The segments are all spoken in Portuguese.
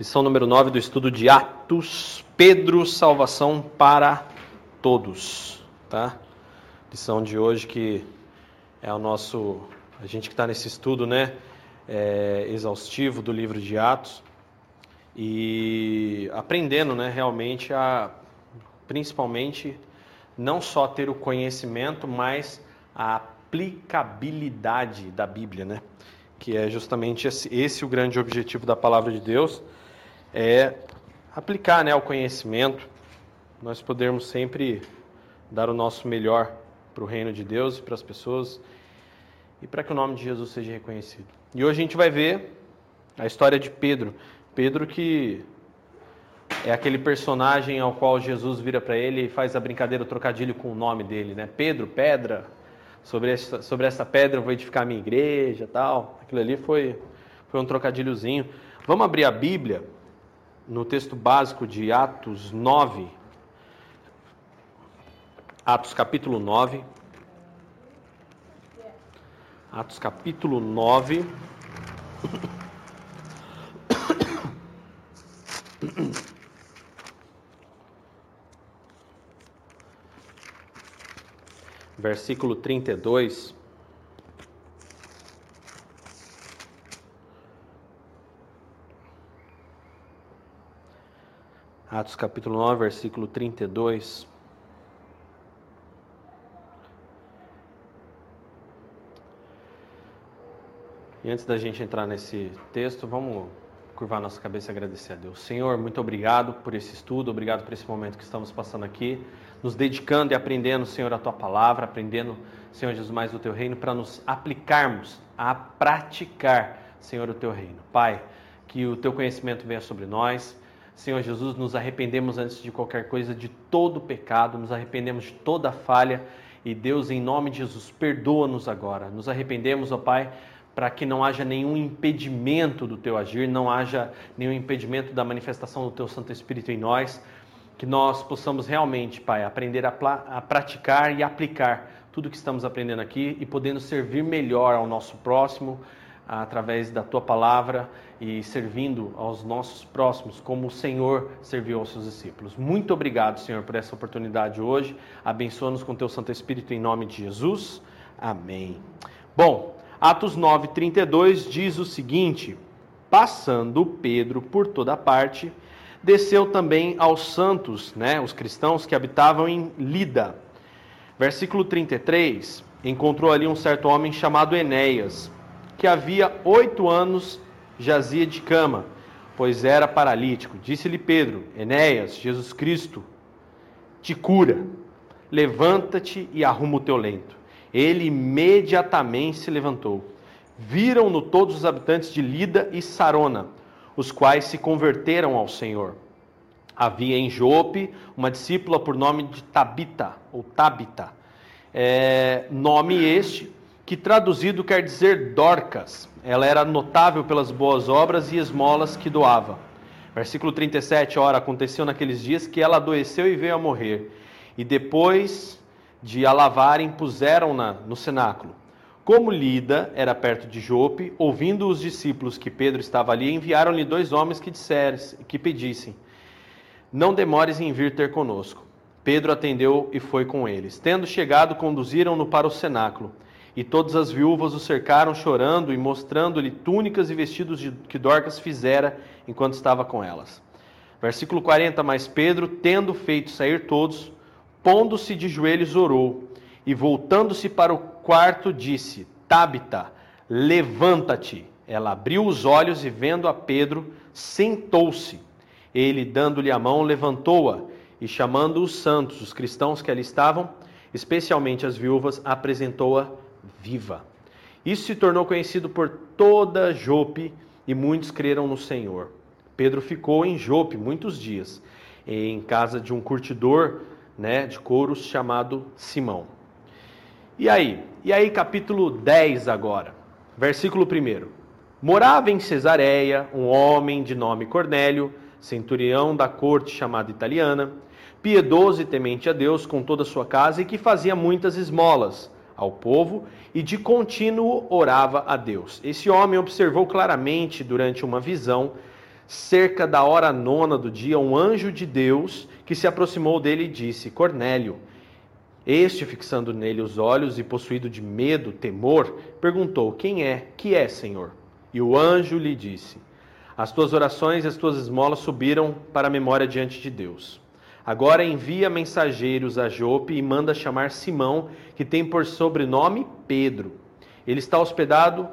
Lição número 9 do estudo de Atos, Pedro, salvação para todos, tá? Lição de hoje que é o nosso, a gente que está nesse estudo, né, é, exaustivo do livro de Atos e aprendendo, né, realmente a, principalmente, não só ter o conhecimento, mas a aplicabilidade da Bíblia, né? Que é justamente esse, esse o grande objetivo da palavra de Deus é aplicar né, o conhecimento, nós podermos sempre dar o nosso melhor para o reino de Deus e para as pessoas e para que o nome de Jesus seja reconhecido. E hoje a gente vai ver a história de Pedro. Pedro que é aquele personagem ao qual Jesus vira para ele e faz a brincadeira, o trocadilho com o nome dele, né? Pedro, pedra, sobre essa, sobre essa pedra eu vou edificar a minha igreja tal. Aquilo ali foi, foi um trocadilhozinho. Vamos abrir a Bíblia no texto básico de Atos 9, Atos capítulo 9. Atos capítulo 9. Versículo 32. Atos capítulo 9, versículo 32. E antes da gente entrar nesse texto, vamos curvar nossa cabeça e agradecer a Deus. Senhor, muito obrigado por esse estudo, obrigado por esse momento que estamos passando aqui, nos dedicando e aprendendo, Senhor, a tua palavra, aprendendo, Senhor Jesus, mais do teu reino, para nos aplicarmos a praticar, Senhor, o teu reino. Pai, que o teu conhecimento venha sobre nós, Senhor Jesus, nos arrependemos antes de qualquer coisa de todo pecado, nos arrependemos de toda falha e Deus, em nome de Jesus, perdoa-nos agora. Nos arrependemos, ó Pai, para que não haja nenhum impedimento do teu agir, não haja nenhum impedimento da manifestação do teu Santo Espírito em nós, que nós possamos realmente, Pai, aprender a, a praticar e aplicar tudo que estamos aprendendo aqui e podendo servir melhor ao nosso próximo através da tua palavra e servindo aos nossos próximos como o Senhor serviu aos seus discípulos. Muito obrigado, Senhor, por essa oportunidade hoje. Abençoa-nos com teu Santo Espírito em nome de Jesus. Amém. Bom, Atos 9:32 diz o seguinte: Passando Pedro por toda parte, desceu também aos santos, né, os cristãos que habitavam em Lida. Versículo 33, encontrou ali um certo homem chamado Enéas, que havia oito anos jazia de cama, pois era paralítico. Disse-lhe Pedro: Enéas, Jesus Cristo te cura. Levanta-te e arruma o teu lento. Ele imediatamente se levantou. Viram-no todos os habitantes de Lida e Sarona, os quais se converteram ao Senhor. Havia em Jope uma discípula por nome de Tabita, ou Tabita, é, nome este que traduzido quer dizer Dorcas. Ela era notável pelas boas obras e esmolas que doava. Versículo 37, ora, aconteceu naqueles dias que ela adoeceu e veio a morrer. E depois de a lavarem, puseram-na no cenáculo. Como Lida era perto de Jope, ouvindo os discípulos que Pedro estava ali, enviaram-lhe dois homens que dissessem, que pedissem: Não demores em vir ter conosco. Pedro atendeu e foi com eles. Tendo chegado, conduziram-no para o cenáculo. E todas as viúvas o cercaram, chorando e mostrando-lhe túnicas e vestidos de, que Dorcas fizera enquanto estava com elas. Versículo 40: Mas Pedro, tendo feito sair todos, pondo-se de joelhos, orou, e voltando-se para o quarto, disse: Tabita, levanta-te. Ela abriu os olhos e, vendo a Pedro, sentou-se. Ele, dando-lhe a mão, levantou-a e, chamando os santos, os cristãos que ali estavam, especialmente as viúvas, apresentou-a viva. Isso se tornou conhecido por toda Jope e muitos creram no Senhor. Pedro ficou em Jope muitos dias, em casa de um curtidor né, de couros chamado Simão. E aí? E aí, capítulo 10 agora, versículo 1. Morava em Cesareia um homem de nome Cornélio, centurião da corte chamada italiana, piedoso e temente a Deus com toda a sua casa e que fazia muitas esmolas ao povo e de contínuo orava a Deus. Esse homem observou claramente durante uma visão cerca da hora nona do dia, um anjo de Deus que se aproximou dele e disse: Cornélio. Este, fixando nele os olhos e possuído de medo, temor, perguntou: Quem é? Que é, Senhor? E o anjo lhe disse: As tuas orações e as tuas esmolas subiram para a memória diante de Deus. Agora envia mensageiros a Jope e manda chamar Simão, que tem por sobrenome Pedro. Ele está hospedado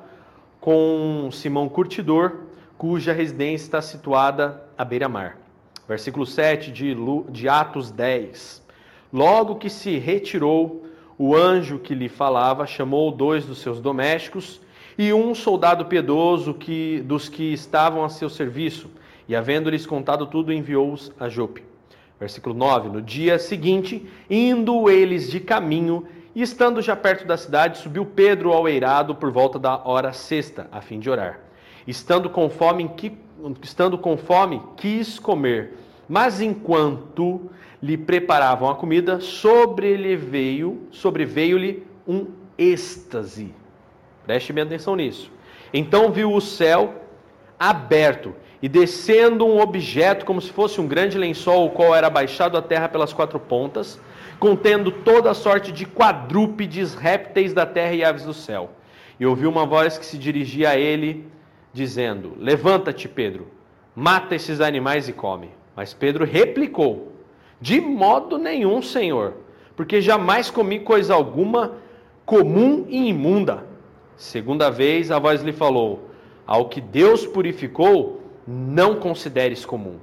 com Simão Curtidor, cuja residência está situada à beira-mar. Versículo 7 de, de Atos 10. Logo que se retirou, o anjo que lhe falava chamou dois dos seus domésticos e um soldado piedoso que, dos que estavam a seu serviço, e havendo-lhes contado tudo, enviou-os a Jope. Versículo 9: No dia seguinte, indo eles de caminho, e estando já perto da cidade, subiu Pedro ao eirado por volta da hora sexta, a fim de orar. Estando com fome, estando com fome quis comer, mas enquanto lhe preparavam a comida, sobreveio-lhe um êxtase. Preste bem atenção nisso. Então viu o céu aberto e descendo um objeto como se fosse um grande lençol, o qual era baixado à terra pelas quatro pontas, contendo toda a sorte de quadrúpedes, répteis da terra e aves do céu. E ouviu uma voz que se dirigia a ele, dizendo: Levanta-te, Pedro, mata esses animais e come. Mas Pedro replicou: De modo nenhum, Senhor, porque jamais comi coisa alguma comum e imunda. Segunda vez a voz lhe falou: Ao que Deus purificou, não consideres comum.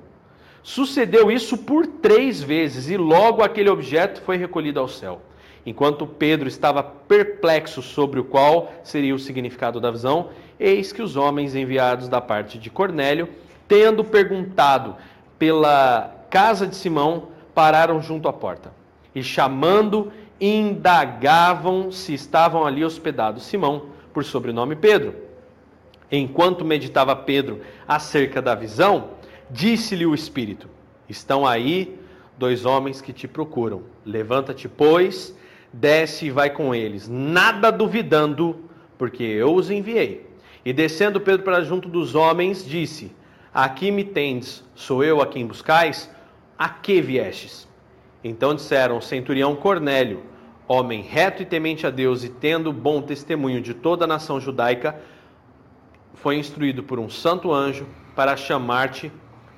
Sucedeu isso por três vezes e logo aquele objeto foi recolhido ao céu. Enquanto Pedro estava perplexo sobre o qual seria o significado da visão, eis que os homens enviados da parte de Cornélio, tendo perguntado pela casa de Simão, pararam junto à porta. E chamando, indagavam se estavam ali hospedados Simão, por sobrenome Pedro. Enquanto meditava Pedro acerca da visão, Disse-lhe o Espírito: Estão aí dois homens que te procuram. Levanta-te, pois, desce e vai com eles, nada duvidando, porque eu os enviei. E descendo Pedro para junto dos homens, disse: Aqui me tendes, sou eu a quem buscais? A que viestes? Então disseram: Centurião Cornélio, homem reto e temente a Deus e tendo bom testemunho de toda a nação judaica, foi instruído por um santo anjo para chamar-te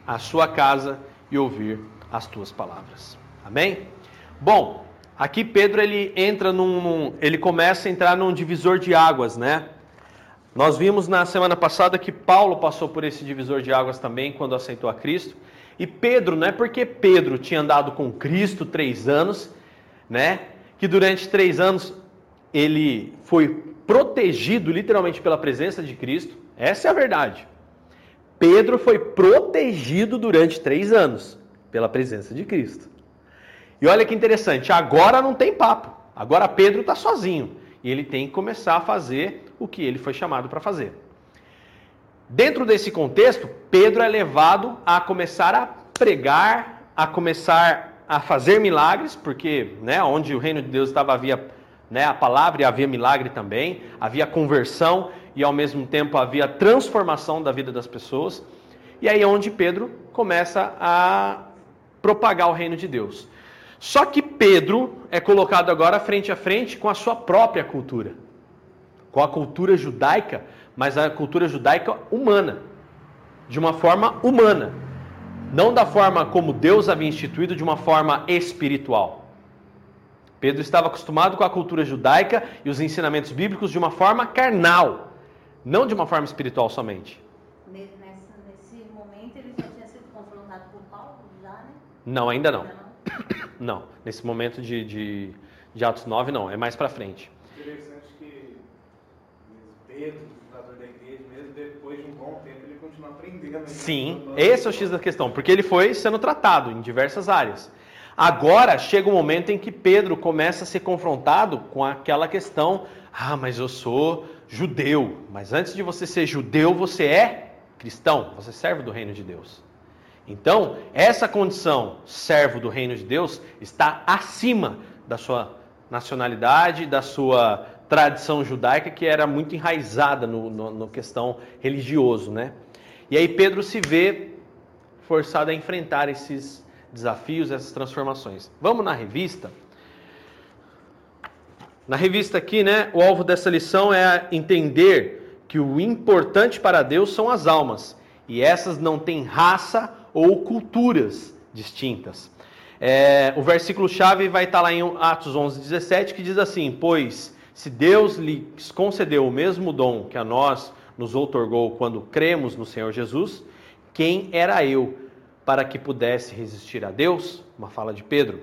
a sua casa e ouvir as tuas palavras. Amém? Bom, aqui Pedro ele entra num, num, ele começa a entrar num divisor de águas, né? Nós vimos na semana passada que Paulo passou por esse divisor de águas também quando aceitou a Cristo. E Pedro, não é porque Pedro tinha andado com Cristo três anos, né? Que durante três anos ele foi protegido literalmente pela presença de Cristo. Essa é a verdade. Pedro foi protegido durante três anos pela presença de Cristo. E olha que interessante, agora não tem papo. Agora Pedro está sozinho e ele tem que começar a fazer o que ele foi chamado para fazer. Dentro desse contexto, Pedro é levado a começar a pregar, a começar a fazer milagres, porque né, onde o reino de Deus estava havia né, a palavra e havia milagre também, havia conversão e ao mesmo tempo havia transformação da vida das pessoas. E aí é onde Pedro começa a propagar o reino de Deus. Só que Pedro é colocado agora frente a frente com a sua própria cultura, com a cultura judaica, mas a cultura judaica humana, de uma forma humana, não da forma como Deus havia instituído, de uma forma espiritual. Pedro estava acostumado com a cultura judaica e os ensinamentos bíblicos de uma forma carnal, não de uma forma espiritual somente. Nesse, nesse momento ele já tinha sido confrontado por Paulo, já, né? Não, ainda não. Não, nesse momento de, de, de Atos 9, não. É mais para frente. Interessante que Pedro, fundador da igreja, mesmo depois de um bom tempo, ele continua aprendendo. Né? Sim, esse é o X da questão, porque ele foi sendo tratado em diversas áreas. Agora chega o um momento em que Pedro começa a ser confrontado com aquela questão: ah, mas eu sou judeu. Mas antes de você ser judeu, você é cristão, você é servo do reino de Deus. Então, essa condição, servo do reino de Deus, está acima da sua nacionalidade, da sua tradição judaica, que era muito enraizada no, no, no questão religioso, né? E aí Pedro se vê forçado a enfrentar esses desafios, essas transformações. Vamos na revista? Na revista aqui, né, o alvo dessa lição é entender que o importante para Deus são as almas, e essas não têm raça ou culturas distintas. É, o versículo chave vai estar lá em Atos 11, 17, que diz assim: Pois se Deus lhes concedeu o mesmo dom que a nós nos outorgou quando cremos no Senhor Jesus, quem era eu para que pudesse resistir a Deus? Uma fala de Pedro,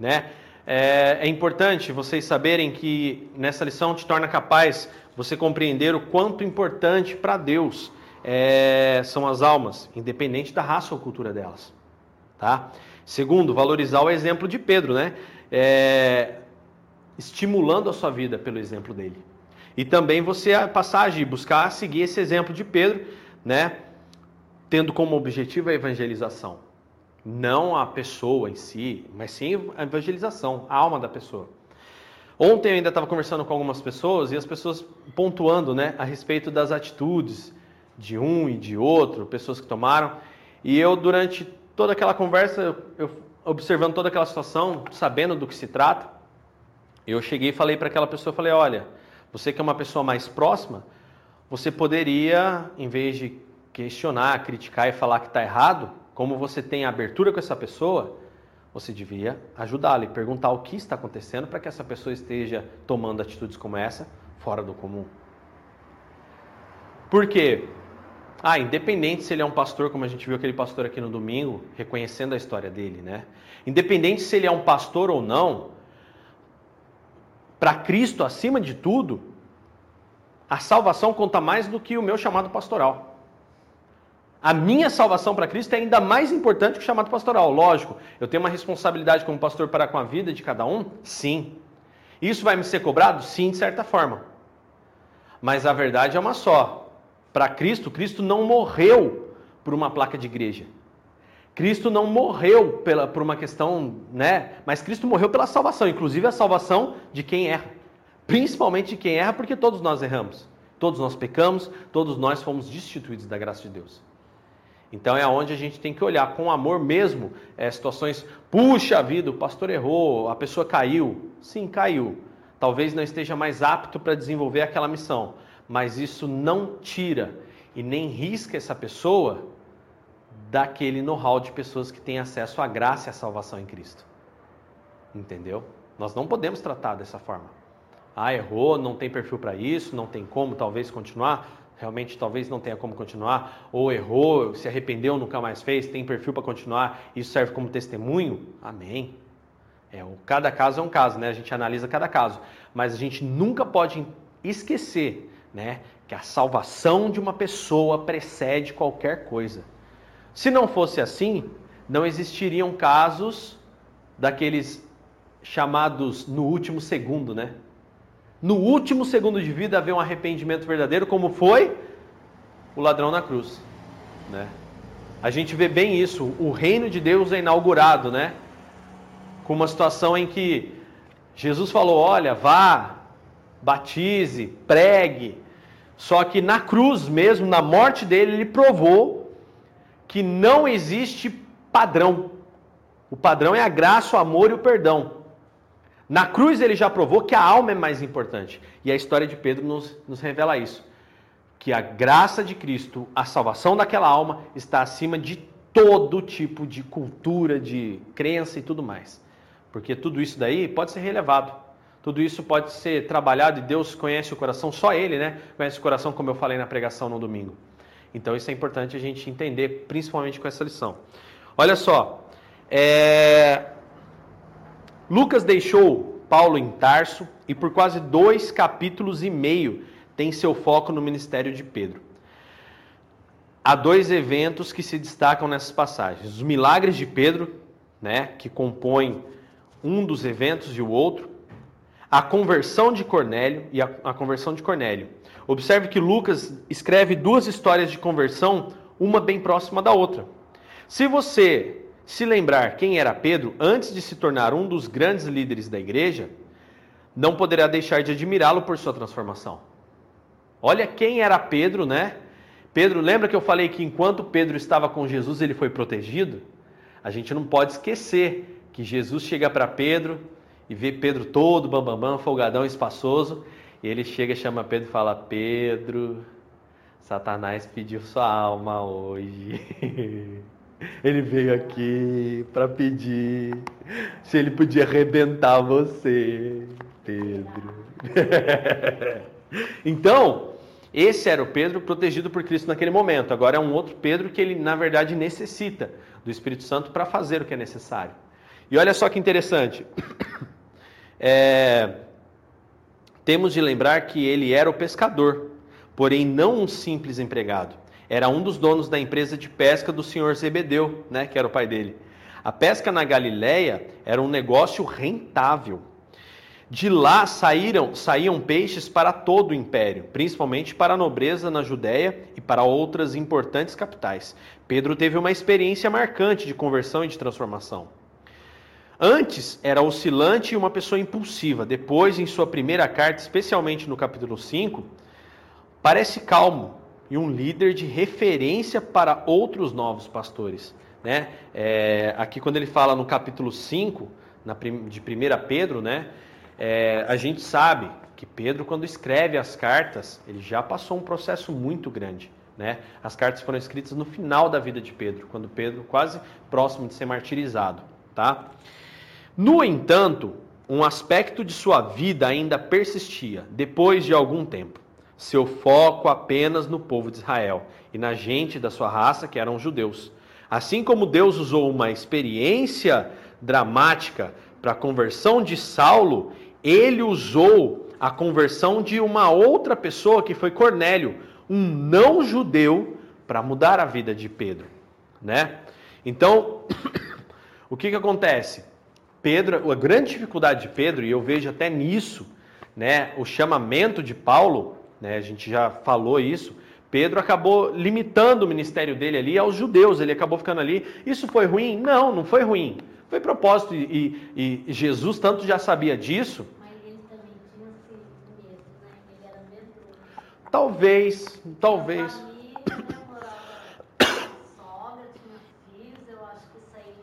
né? É, é importante vocês saberem que nessa lição te torna capaz você compreender o quanto importante para Deus é, são as almas, independente da raça ou cultura delas, tá? Segundo, valorizar o exemplo de Pedro, né? É, estimulando a sua vida pelo exemplo dele. E também você passar a agir, buscar seguir esse exemplo de Pedro, né? Tendo como objetivo a evangelização. Não a pessoa em si, mas sim a evangelização, a alma da pessoa. Ontem eu ainda estava conversando com algumas pessoas e as pessoas pontuando né, a respeito das atitudes de um e de outro, pessoas que tomaram. E eu, durante toda aquela conversa, eu observando toda aquela situação, sabendo do que se trata, eu cheguei e falei para aquela pessoa, falei, olha, você que é uma pessoa mais próxima, você poderia, em vez de questionar, criticar e falar que está errado, como você tem abertura com essa pessoa, você devia ajudá-la e perguntar o que está acontecendo para que essa pessoa esteja tomando atitudes como essa fora do comum. Por quê? Ah, independente se ele é um pastor, como a gente viu aquele pastor aqui no domingo, reconhecendo a história dele, né? Independente se ele é um pastor ou não, para Cristo acima de tudo, a salvação conta mais do que o meu chamado pastoral. A minha salvação para Cristo é ainda mais importante que o chamado pastoral. Lógico, eu tenho uma responsabilidade como pastor para com a vida de cada um? Sim. Isso vai me ser cobrado? Sim, de certa forma. Mas a verdade é uma só. Para Cristo, Cristo não morreu por uma placa de igreja. Cristo não morreu pela, por uma questão, né? Mas Cristo morreu pela salvação, inclusive a salvação de quem erra. Principalmente de quem erra, porque todos nós erramos. Todos nós pecamos, todos nós fomos destituídos da graça de Deus. Então é onde a gente tem que olhar com amor mesmo é, situações. Puxa vida, o pastor errou, a pessoa caiu. Sim, caiu. Talvez não esteja mais apto para desenvolver aquela missão, mas isso não tira e nem risca essa pessoa daquele know-how de pessoas que têm acesso à graça e à salvação em Cristo. Entendeu? Nós não podemos tratar dessa forma. Ah, errou, não tem perfil para isso, não tem como talvez continuar. Realmente talvez não tenha como continuar, ou errou, se arrependeu, nunca mais fez, tem perfil para continuar, isso serve como testemunho? Amém. É, cada caso é um caso, né? A gente analisa cada caso, mas a gente nunca pode esquecer, né, que a salvação de uma pessoa precede qualquer coisa. Se não fosse assim, não existiriam casos daqueles chamados no último segundo, né? No último segundo de vida haver um arrependimento verdadeiro, como foi o ladrão na cruz, né? A gente vê bem isso, o reino de Deus é inaugurado, né? Com uma situação em que Jesus falou: "Olha, vá, batize, pregue". Só que na cruz mesmo, na morte dele, ele provou que não existe padrão. O padrão é a graça, o amor e o perdão. Na cruz ele já provou que a alma é mais importante. E a história de Pedro nos, nos revela isso. Que a graça de Cristo, a salvação daquela alma, está acima de todo tipo de cultura, de crença e tudo mais. Porque tudo isso daí pode ser relevado. Tudo isso pode ser trabalhado e Deus conhece o coração, só Ele, né? Conhece o coração, como eu falei na pregação no domingo. Então isso é importante a gente entender, principalmente com essa lição. Olha só, é... Lucas deixou Paulo em Tarso e por quase dois capítulos e meio tem seu foco no ministério de Pedro. Há dois eventos que se destacam nessas passagens: os milagres de Pedro, né, que compõem um dos eventos e o outro, a conversão de Cornélio e a, a conversão de Cornélio. Observe que Lucas escreve duas histórias de conversão, uma bem próxima da outra. Se você se lembrar quem era Pedro antes de se tornar um dos grandes líderes da igreja, não poderá deixar de admirá-lo por sua transformação. Olha quem era Pedro, né? Pedro, lembra que eu falei que enquanto Pedro estava com Jesus, ele foi protegido? A gente não pode esquecer que Jesus chega para Pedro e vê Pedro todo bambambam, bam, bam, folgadão, espaçoso, e ele chega chama Pedro e fala: Pedro, Satanás pediu sua alma hoje. Ele veio aqui para pedir se ele podia arrebentar você, Pedro. então, esse era o Pedro protegido por Cristo naquele momento. Agora é um outro Pedro que ele, na verdade, necessita do Espírito Santo para fazer o que é necessário. E olha só que interessante. É, temos de lembrar que ele era o pescador, porém não um simples empregado. Era um dos donos da empresa de pesca do senhor Zebedeu, né, que era o pai dele. A pesca na Galileia era um negócio rentável. De lá saíram, saíam peixes para todo o império, principalmente para a nobreza na Judéia e para outras importantes capitais. Pedro teve uma experiência marcante de conversão e de transformação. Antes era oscilante e uma pessoa impulsiva. Depois, em sua primeira carta, especialmente no capítulo 5, parece calmo e um líder de referência para outros novos pastores. Né? É, aqui, quando ele fala no capítulo 5, na, de 1 Pedro, né? É, a gente sabe que Pedro, quando escreve as cartas, ele já passou um processo muito grande. Né? As cartas foram escritas no final da vida de Pedro, quando Pedro quase próximo de ser martirizado. Tá? No entanto, um aspecto de sua vida ainda persistia depois de algum tempo. Seu foco apenas no povo de Israel e na gente da sua raça, que eram judeus. Assim como Deus usou uma experiência dramática para a conversão de Saulo, ele usou a conversão de uma outra pessoa, que foi Cornélio, um não judeu, para mudar a vida de Pedro, né? Então, o que que acontece? Pedro, a grande dificuldade de Pedro, e eu vejo até nisso, né, o chamamento de Paulo, né, a gente já falou isso, Pedro acabou limitando o ministério dele ali aos judeus, ele acabou ficando ali. Isso foi ruim? Não, não foi ruim. Foi propósito e, e, e Jesus tanto já sabia disso. Mas ele também tinha sido mesmo, né? Ele era medroso. Talvez, talvez. Isso aí.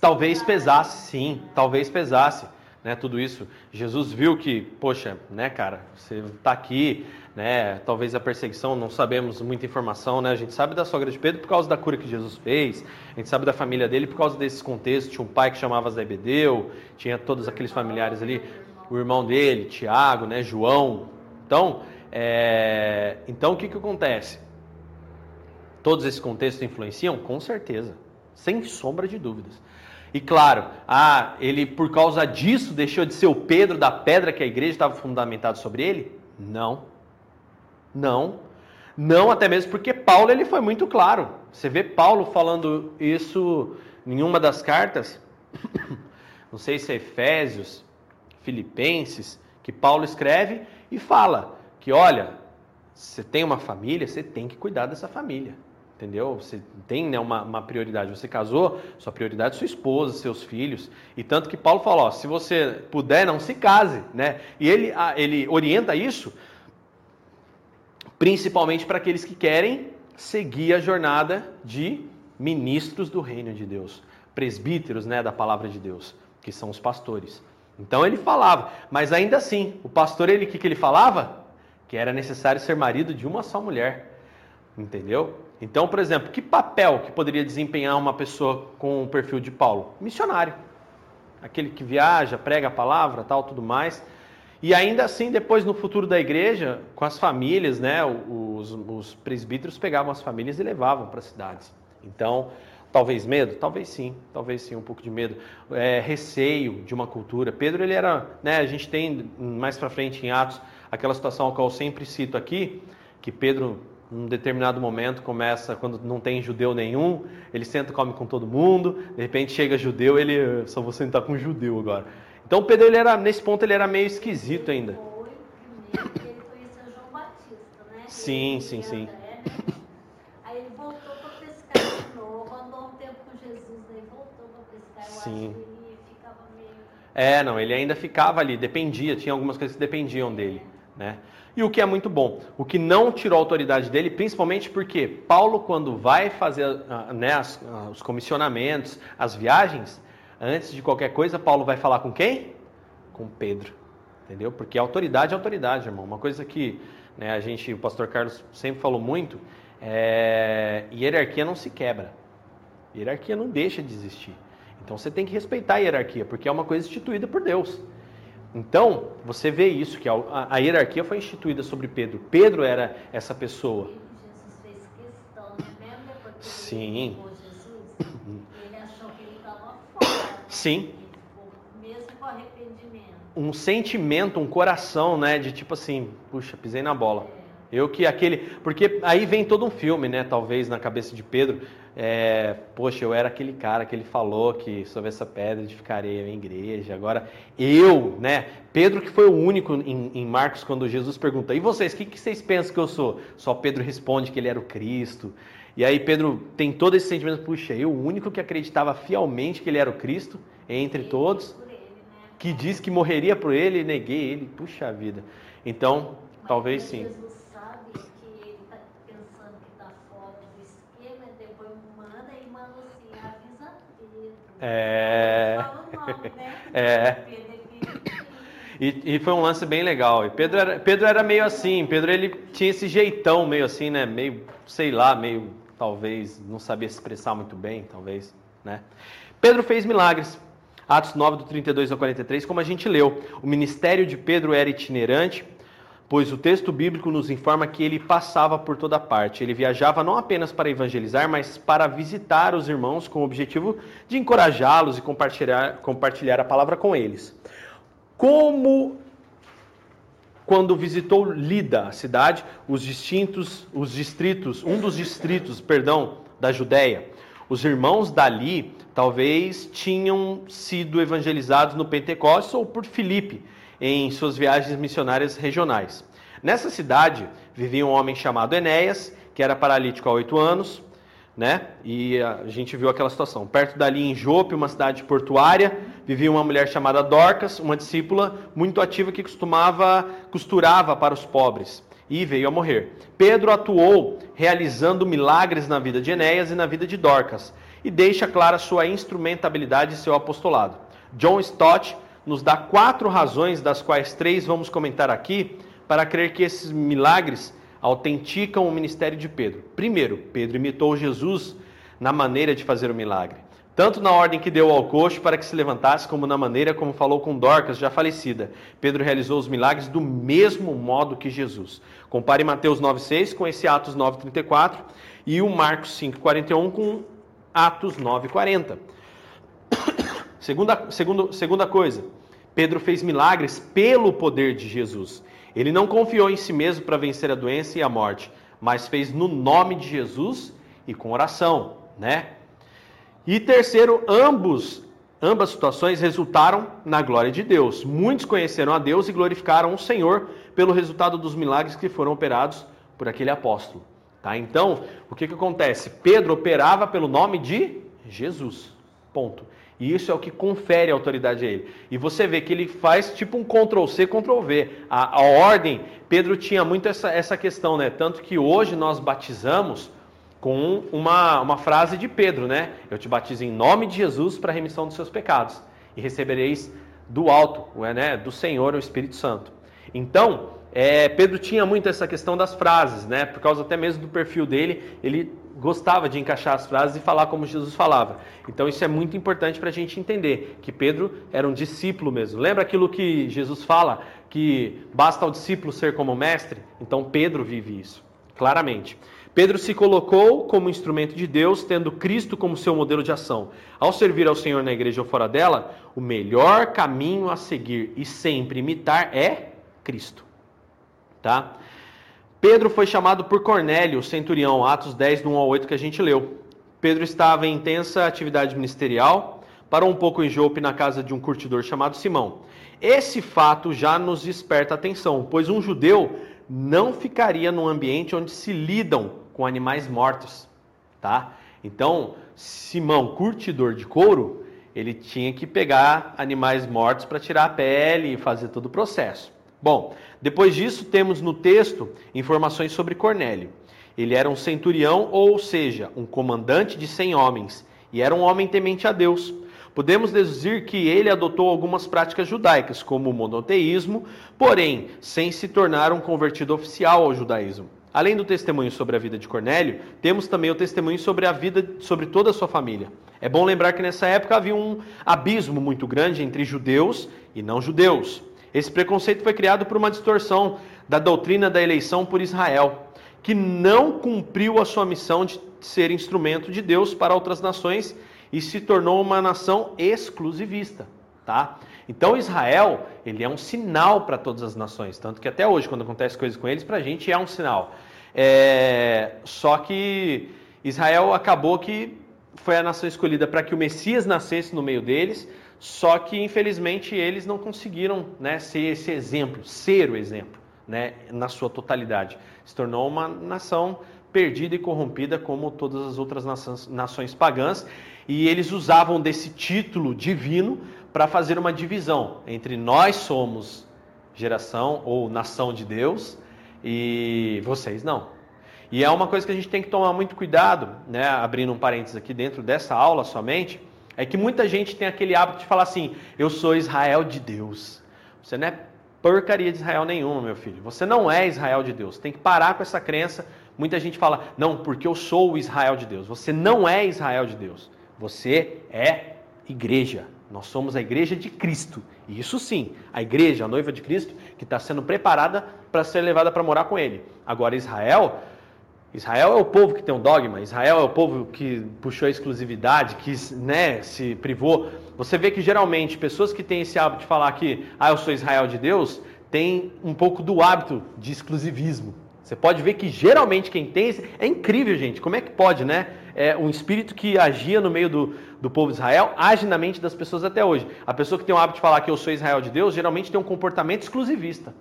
Talvez pesasse, sim, talvez pesasse, né, tudo isso. Jesus viu que, poxa, né, cara, você está aqui, né, talvez a perseguição, não sabemos muita informação, né, a gente sabe da sogra de Pedro por causa da cura que Jesus fez, a gente sabe da família dele por causa desses contextos, tinha um pai que chamava Zebedeu, tinha todos aqueles familiares ali, o irmão dele, Tiago, né, João. Então, é... então o que que acontece? Todos esses contextos influenciam? Com certeza, sem sombra de dúvidas. E claro, ah, ele por causa disso deixou de ser o Pedro da pedra que a igreja estava fundamentada sobre ele? Não. Não. Não, até mesmo porque Paulo ele foi muito claro. Você vê Paulo falando isso em uma das cartas, não sei se é Efésios, Filipenses, que Paulo escreve e fala que, olha, você tem uma família, você tem que cuidar dessa família entendeu? Você tem né, uma, uma, prioridade. Você casou, sua prioridade é sua esposa, seus filhos. E tanto que Paulo falou, ó, se você puder, não se case, né? E ele, ele orienta isso principalmente para aqueles que querem seguir a jornada de ministros do reino de Deus, presbíteros, né, da palavra de Deus, que são os pastores. Então ele falava, mas ainda assim, o pastor ele que que ele falava? Que era necessário ser marido de uma só mulher. Entendeu? Então, por exemplo, que papel que poderia desempenhar uma pessoa com o perfil de Paulo? Missionário. Aquele que viaja, prega a palavra, tal, tudo mais. E ainda assim, depois no futuro da igreja, com as famílias, né, os, os presbíteros pegavam as famílias e levavam para as cidades. Então, talvez medo, talvez sim, talvez sim um pouco de medo, é, receio de uma cultura. Pedro ele era, né, a gente tem mais para frente em Atos aquela situação qual eu sempre cito aqui, que Pedro num determinado momento começa, quando não tem judeu nenhum, ele senta e come com todo mundo, de repente chega judeu, ele só vou sentar com um judeu agora. Então Pedro, ele era, nesse ponto, ele era meio esquisito ainda. Foi primeiro ele João Batista, né? Sim, Ele sim, sim. André. Aí ele voltou para pescar de novo, andou um tempo com Jesus, aí voltou para pescar. Eu Sim. acho que ele ficava meio... É, não, ele ainda ficava ali, dependia, tinha algumas coisas que dependiam dele. né? E o que é muito bom. O que não tirou a autoridade dele, principalmente porque Paulo, quando vai fazer ah, né, as, ah, os comissionamentos, as viagens, antes de qualquer coisa, Paulo vai falar com quem? Com Pedro. Entendeu? Porque autoridade é autoridade, irmão. Uma coisa que né, a gente, o pastor Carlos sempre falou muito, é hierarquia não se quebra. Hierarquia não deixa de existir. Então você tem que respeitar a hierarquia, porque é uma coisa instituída por Deus. Então, você vê isso, que a, a, hierarquia foi instituída sobre Pedro. Pedro era essa pessoa. Jesus fez questão, né? Sim. ele levou Jesus, ele achou que ele estava fora. Sim. Ele ficou, mesmo com arrependimento. Um sentimento, um coração, né? De tipo assim, puxa, pisei na bola. Eu que aquele. Porque aí vem todo um filme, né? Talvez na cabeça de Pedro. É, poxa, eu era aquele cara que ele falou que sobre essa pedra edificarei a igreja. Agora, eu, né? Pedro, que foi o único em, em Marcos, quando Jesus pergunta: E vocês, o que, que vocês pensam que eu sou? Só Pedro responde que ele era o Cristo. E aí Pedro tem todo esse sentimento: puxa, eu, o único que acreditava fielmente que ele era o Cristo, entre todos, né? que disse que morreria por ele, neguei ele. Puxa vida. Então, talvez sim. Jesus sabe que ele está pensando que está fora do esquema, e depois manda e manda assim, avisa Pedro. É. Né? É. E, e foi um lance bem legal. E Pedro era, Pedro era meio assim, Pedro ele tinha esse jeitão meio assim, né? Meio, sei lá, meio talvez não sabia se expressar muito bem, talvez, né? Pedro fez milagres. Atos 9 do 32 ao 43, como a gente leu. O ministério de Pedro era itinerante, pois o texto bíblico nos informa que ele passava por toda parte. Ele viajava não apenas para evangelizar, mas para visitar os irmãos com o objetivo de encorajá-los e compartilhar, compartilhar a palavra com eles. Como quando visitou Lida, a cidade, os distintos, os distritos, um dos distritos, perdão, da Judéia. Os irmãos dali talvez tinham sido evangelizados no Pentecostes ou por Filipe em suas viagens missionárias regionais. Nessa cidade vivia um homem chamado Enéas, que era paralítico há oito anos, né? E a gente viu aquela situação. Perto dali em Jope, uma cidade portuária, vivia uma mulher chamada Dorcas, uma discípula muito ativa que costumava costurava para os pobres e veio a morrer. Pedro atuou realizando milagres na vida de Enéas e na vida de Dorcas e deixa clara sua instrumentabilidade e seu apostolado. John Stott nos dá quatro razões, das quais três vamos comentar aqui, para crer que esses milagres autenticam o ministério de Pedro. Primeiro, Pedro imitou Jesus na maneira de fazer o milagre. Tanto na ordem que deu ao coxo para que se levantasse, como na maneira como falou com Dorcas, já falecida. Pedro realizou os milagres do mesmo modo que Jesus. Compare Mateus 9,6 com esse Atos 9,34 e o Marcos 5,41 com Atos 9,40. Segunda, segundo, segunda coisa, Pedro fez milagres pelo poder de Jesus. Ele não confiou em si mesmo para vencer a doença e a morte, mas fez no nome de Jesus e com oração, né? E terceiro, ambos, ambas situações resultaram na glória de Deus. Muitos conheceram a Deus e glorificaram o Senhor pelo resultado dos milagres que foram operados por aquele apóstolo. Tá? Então, o que, que acontece? Pedro operava pelo nome de Jesus. Ponto. E isso é o que confere autoridade a ele. E você vê que ele faz tipo um Ctrl-C, Ctrl-V. A, a, ordem, Pedro tinha muito essa, essa questão, né? Tanto que hoje nós batizamos com uma, uma frase de Pedro, né? Eu te batizo em nome de Jesus para a remissão dos seus pecados. E recebereis do alto, né? do Senhor, o Espírito Santo. Então, é, Pedro tinha muito essa questão das frases, né? Por causa até mesmo do perfil dele, ele gostava de encaixar as frases e falar como Jesus falava. Então isso é muito importante para a gente entender que Pedro era um discípulo mesmo. Lembra aquilo que Jesus fala que basta ao discípulo ser como mestre? Então Pedro vive isso claramente. Pedro se colocou como instrumento de Deus, tendo Cristo como seu modelo de ação. Ao servir ao Senhor na igreja ou fora dela, o melhor caminho a seguir e sempre imitar é Cristo. Tá? Pedro foi chamado por Cornélio, centurião, Atos 10, do 1 ao 8, que a gente leu. Pedro estava em intensa atividade ministerial, parou um pouco em Jope na casa de um curtidor chamado Simão. Esse fato já nos desperta atenção, pois um judeu não ficaria num ambiente onde se lidam com animais mortos, tá? Então, Simão, curtidor de couro, ele tinha que pegar animais mortos para tirar a pele e fazer todo o processo. Bom, depois disso temos no texto informações sobre Cornélio. Ele era um centurião, ou seja, um comandante de cem homens, e era um homem temente a Deus. Podemos deduzir que ele adotou algumas práticas judaicas, como o monoteísmo, porém, sem se tornar um convertido oficial ao judaísmo. Além do testemunho sobre a vida de Cornélio, temos também o testemunho sobre a vida sobre toda a sua família. É bom lembrar que nessa época havia um abismo muito grande entre judeus e não judeus. Esse preconceito foi criado por uma distorção da doutrina da eleição por Israel, que não cumpriu a sua missão de ser instrumento de Deus para outras nações e se tornou uma nação exclusivista, tá? Então Israel, ele é um sinal para todas as nações, tanto que até hoje, quando acontece coisas com eles, para a gente é um sinal. É... Só que Israel acabou que foi a nação escolhida para que o Messias nascesse no meio deles, só que infelizmente eles não conseguiram né, ser esse exemplo, ser o exemplo, né, na sua totalidade. Se tornou uma nação perdida e corrompida como todas as outras nações, nações pagãs, e eles usavam desse título divino para fazer uma divisão entre nós somos geração ou nação de Deus e vocês não. E é uma coisa que a gente tem que tomar muito cuidado, né? Abrindo um parênteses aqui dentro dessa aula somente, é que muita gente tem aquele hábito de falar assim: eu sou Israel de Deus. Você não é porcaria de Israel nenhuma, meu filho. Você não é Israel de Deus. Tem que parar com essa crença. Muita gente fala: não, porque eu sou o Israel de Deus. Você não é Israel de Deus. Você é igreja. Nós somos a igreja de Cristo. E isso sim, a igreja, a noiva de Cristo, que está sendo preparada para ser levada para morar com ele. Agora, Israel, Israel é o povo que tem um dogma, Israel é o povo que puxou a exclusividade, que né, se privou. Você vê que geralmente pessoas que têm esse hábito de falar que ah, eu sou Israel de Deus, têm um pouco do hábito de exclusivismo. Você pode ver que geralmente quem tem esse... é incrível, gente. Como é que pode, né? É um espírito que agia no meio do, do povo de Israel age na mente das pessoas até hoje. A pessoa que tem o hábito de falar que eu sou Israel de Deus, geralmente tem um comportamento exclusivista.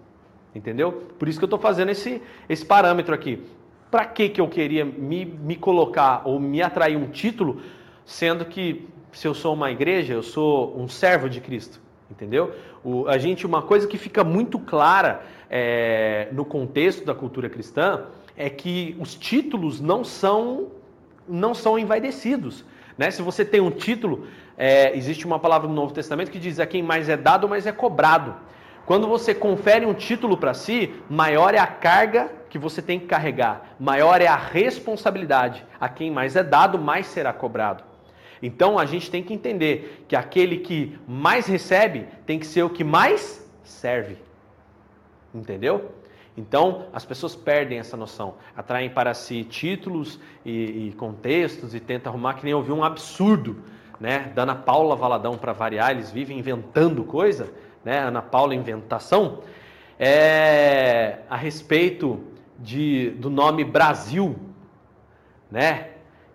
Entendeu? Por isso que eu estou fazendo esse, esse parâmetro aqui. Para que, que eu queria me, me colocar ou me atrair um título, sendo que se eu sou uma igreja, eu sou um servo de Cristo? Entendeu? O, a gente, uma coisa que fica muito clara é, no contexto da cultura cristã é que os títulos não são, não são envaidecidos. Né? Se você tem um título, é, existe uma palavra no Novo Testamento que diz: a quem mais é dado, mais é cobrado. Quando você confere um título para si, maior é a carga que você tem que carregar, maior é a responsabilidade. A quem mais é dado, mais será cobrado. Então a gente tem que entender que aquele que mais recebe tem que ser o que mais serve. Entendeu? Então as pessoas perdem essa noção, atraem para si títulos e, e contextos e tentam arrumar que nem ouvir um absurdo, né? Da Ana Paula Valadão para variar, eles vivem inventando coisa, né? Ana Paula inventação, é a respeito de, do nome Brasil, né?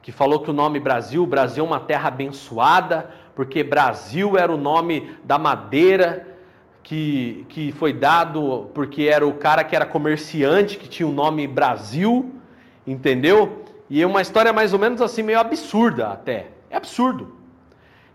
que falou que o nome Brasil, Brasil é uma terra abençoada, porque Brasil era o nome da madeira que, que foi dado porque era o cara que era comerciante, que tinha o nome Brasil, entendeu? E é uma história mais ou menos assim, meio absurda até. É absurdo.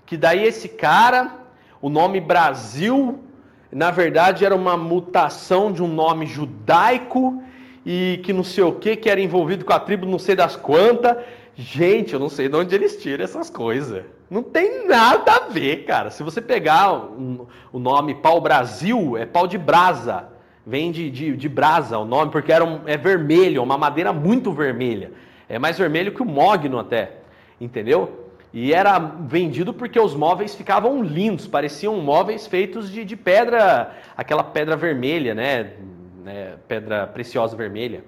Que daí esse cara, o nome Brasil, na verdade era uma mutação de um nome judaico e que não sei o que, que era envolvido com a tribo não sei das quantas, Gente, eu não sei de onde eles tiram essas coisas. Não tem nada a ver, cara. Se você pegar o, o nome pau Brasil, é pau de brasa. Vem de, de, de brasa o nome, porque era um, é vermelho, uma madeira muito vermelha. É mais vermelho que o mogno até. Entendeu? E era vendido porque os móveis ficavam lindos, pareciam móveis feitos de, de pedra, aquela pedra vermelha, né? Né? Pedra preciosa vermelha.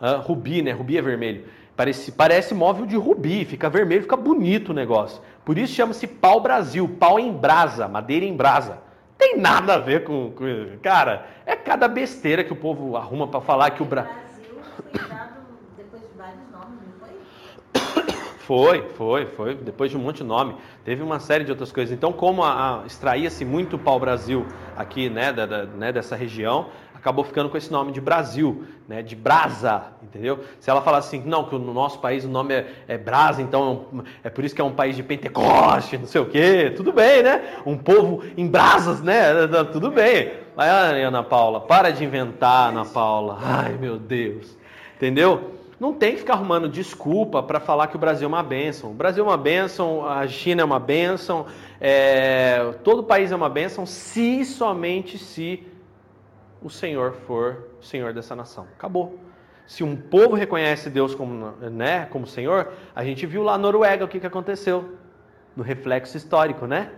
Ah, rubi, né? Rubi é vermelho. Parece, parece móvel de rubi, fica vermelho, fica bonito o negócio. Por isso chama-se pau Brasil, pau em brasa, madeira em brasa. Tem nada a ver com, com cara, é cada besteira que o povo arruma para falar que o Brasil foi dado depois de vários nomes, não foi? Foi, foi, foi, depois de um monte de nome. Teve uma série de outras coisas. Então, como extraía-se muito pau Brasil aqui, né, da, da, né, dessa região, acabou ficando com esse nome de Brasil, né, de brasa, entendeu? Se ela falar assim, não, que no nosso país o nome é, é brasa, então é por isso que é um país de Pentecoste, não sei o quê, tudo bem, né? Um povo em brasas, né? Tudo bem. Vai, Ana Paula, para de inventar, Ana Paula. Ai, meu Deus. Entendeu? Não tem que ficar arrumando desculpa para falar que o Brasil é uma bênção. O Brasil é uma bênção, a China é uma bênção, é... todo país é uma bênção, se somente se o Senhor for o Senhor dessa nação. Acabou. Se um povo reconhece Deus como, né, como Senhor, a gente viu lá na Noruega o que, que aconteceu no reflexo histórico, né?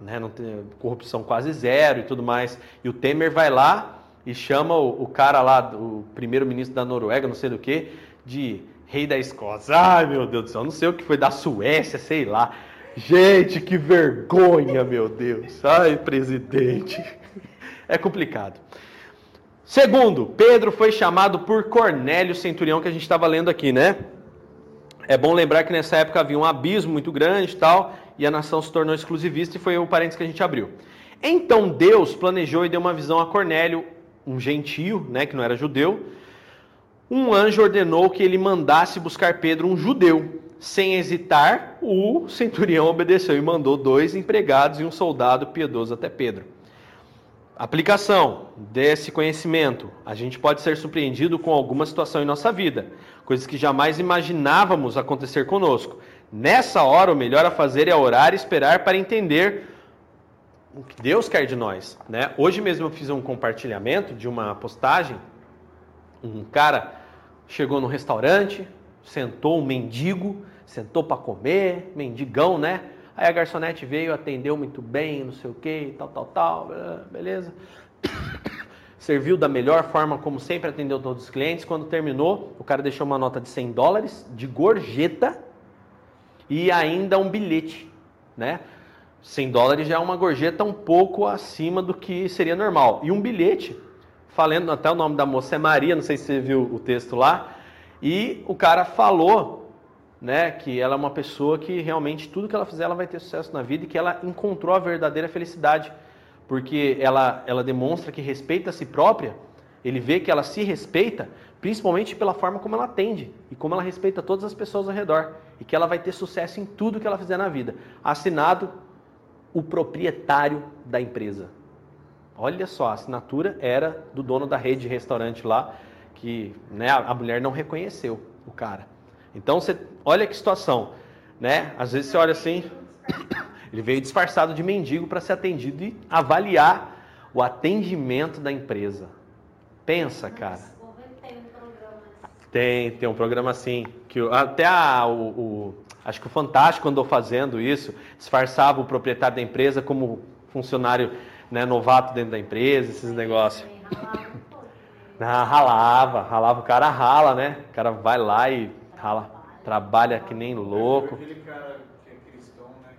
né? Não tem, corrupção quase zero e tudo mais. E o Temer vai lá e chama o, o cara lá, o primeiro-ministro da Noruega, não sei do que, de rei da Escócia. Ai, meu Deus do céu, não sei o que foi da Suécia, sei lá. Gente, que vergonha, meu Deus. Ai, presidente. É complicado. Segundo, Pedro foi chamado por Cornélio, centurião, que a gente estava lendo aqui, né? É bom lembrar que nessa época havia um abismo muito grande e tal, e a nação se tornou exclusivista, e foi o parênteses que a gente abriu. Então Deus planejou e deu uma visão a Cornélio, um gentio, né, que não era judeu. Um anjo ordenou que ele mandasse buscar Pedro, um judeu. Sem hesitar, o centurião obedeceu e mandou dois empregados e um soldado piedoso até Pedro. Aplicação desse conhecimento. A gente pode ser surpreendido com alguma situação em nossa vida, coisas que jamais imaginávamos acontecer conosco. Nessa hora, o melhor a fazer é orar e esperar para entender o que Deus quer de nós. Né? Hoje mesmo eu fiz um compartilhamento de uma postagem. Um cara chegou no restaurante, sentou um mendigo, sentou para comer, mendigão, né? Aí a garçonete veio, atendeu muito bem, não sei o que, tal, tal, tal, beleza. Serviu da melhor forma, como sempre, atendeu todos os clientes. Quando terminou, o cara deixou uma nota de 100 dólares de gorjeta e ainda um bilhete, né? 100 dólares já é uma gorjeta um pouco acima do que seria normal. E um bilhete, falando até o nome da moça é Maria, não sei se você viu o texto lá, e o cara falou né, que ela é uma pessoa que realmente tudo que ela fizer ela vai ter sucesso na vida e que ela encontrou a verdadeira felicidade, porque ela, ela demonstra que respeita a si própria, ele vê que ela se respeita, principalmente pela forma como ela atende e como ela respeita todas as pessoas ao redor e que ela vai ter sucesso em tudo que ela fizer na vida. Assinado o proprietário da empresa. Olha só, a assinatura era do dono da rede de restaurante lá, que né, a mulher não reconheceu o cara. Então você olha que situação, né? Às vezes você olha assim, ele veio disfarçado de mendigo para ser atendido e avaliar o atendimento da empresa. Pensa, cara. Tem, tem um programa assim, que até a, o, o, acho que o Fantástico andou fazendo isso, disfarçava o proprietário da empresa como funcionário né, novato dentro da empresa, esses negócios. Ah, ralava, ralava, o cara rala, né? O cara vai lá e rala, trabalha que nem louco. Aquele cara que é cristão, né?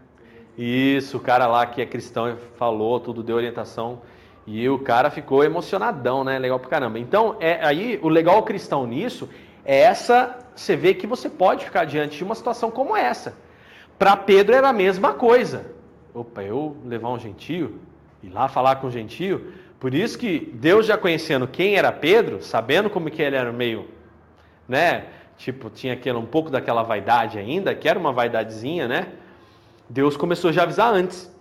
Isso, o cara lá que é cristão falou, tudo deu orientação. E o cara ficou emocionadão, né? Legal pra caramba. Então, é, aí o legal cristão nisso é essa. Você vê que você pode ficar diante de uma situação como essa. Para Pedro era a mesma coisa. Opa, eu levar um gentio, ir lá falar com um gentio. Por isso que Deus já conhecendo quem era Pedro, sabendo como que ele era meio, né? Tipo, tinha aquele, um pouco daquela vaidade ainda, que era uma vaidadezinha, né? Deus começou já a avisar antes.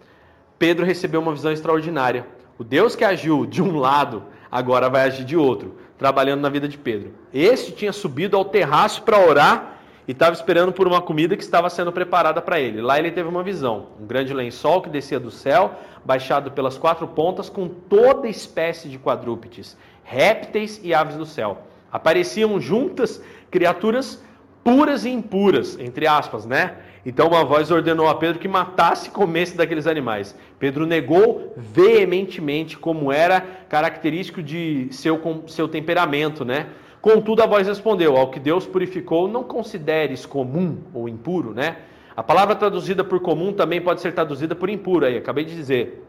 Pedro recebeu uma visão extraordinária. O Deus que agiu de um lado, agora vai agir de outro, trabalhando na vida de Pedro. Este tinha subido ao terraço para orar e estava esperando por uma comida que estava sendo preparada para ele. Lá ele teve uma visão: um grande lençol que descia do céu, baixado pelas quatro pontas, com toda espécie de quadrúpedes, répteis e aves do céu. Apareciam juntas criaturas puras e impuras, entre aspas, né? Então uma voz ordenou a Pedro que matasse e comesse daqueles animais. Pedro negou veementemente, como era característico de seu, seu temperamento, né? Contudo, a voz respondeu: Ao que Deus purificou, não consideres comum ou impuro, né? A palavra traduzida por comum também pode ser traduzida por impuro, aí, acabei de dizer.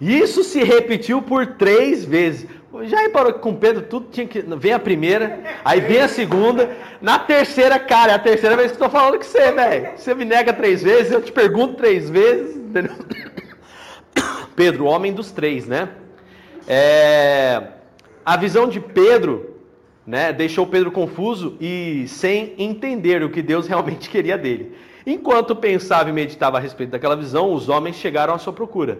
Isso se repetiu por três vezes. Já reparou que com Pedro tudo tinha que. Vem a primeira, aí vem a segunda, na terceira, cara, é a terceira vez que eu tô falando com você, velho. Você me nega três vezes, eu te pergunto três vezes, entendeu? Pedro, homem dos três, né? É, a visão de Pedro, né, deixou Pedro confuso e sem entender o que Deus realmente queria dele. Enquanto pensava e meditava a respeito daquela visão, os homens chegaram à sua procura.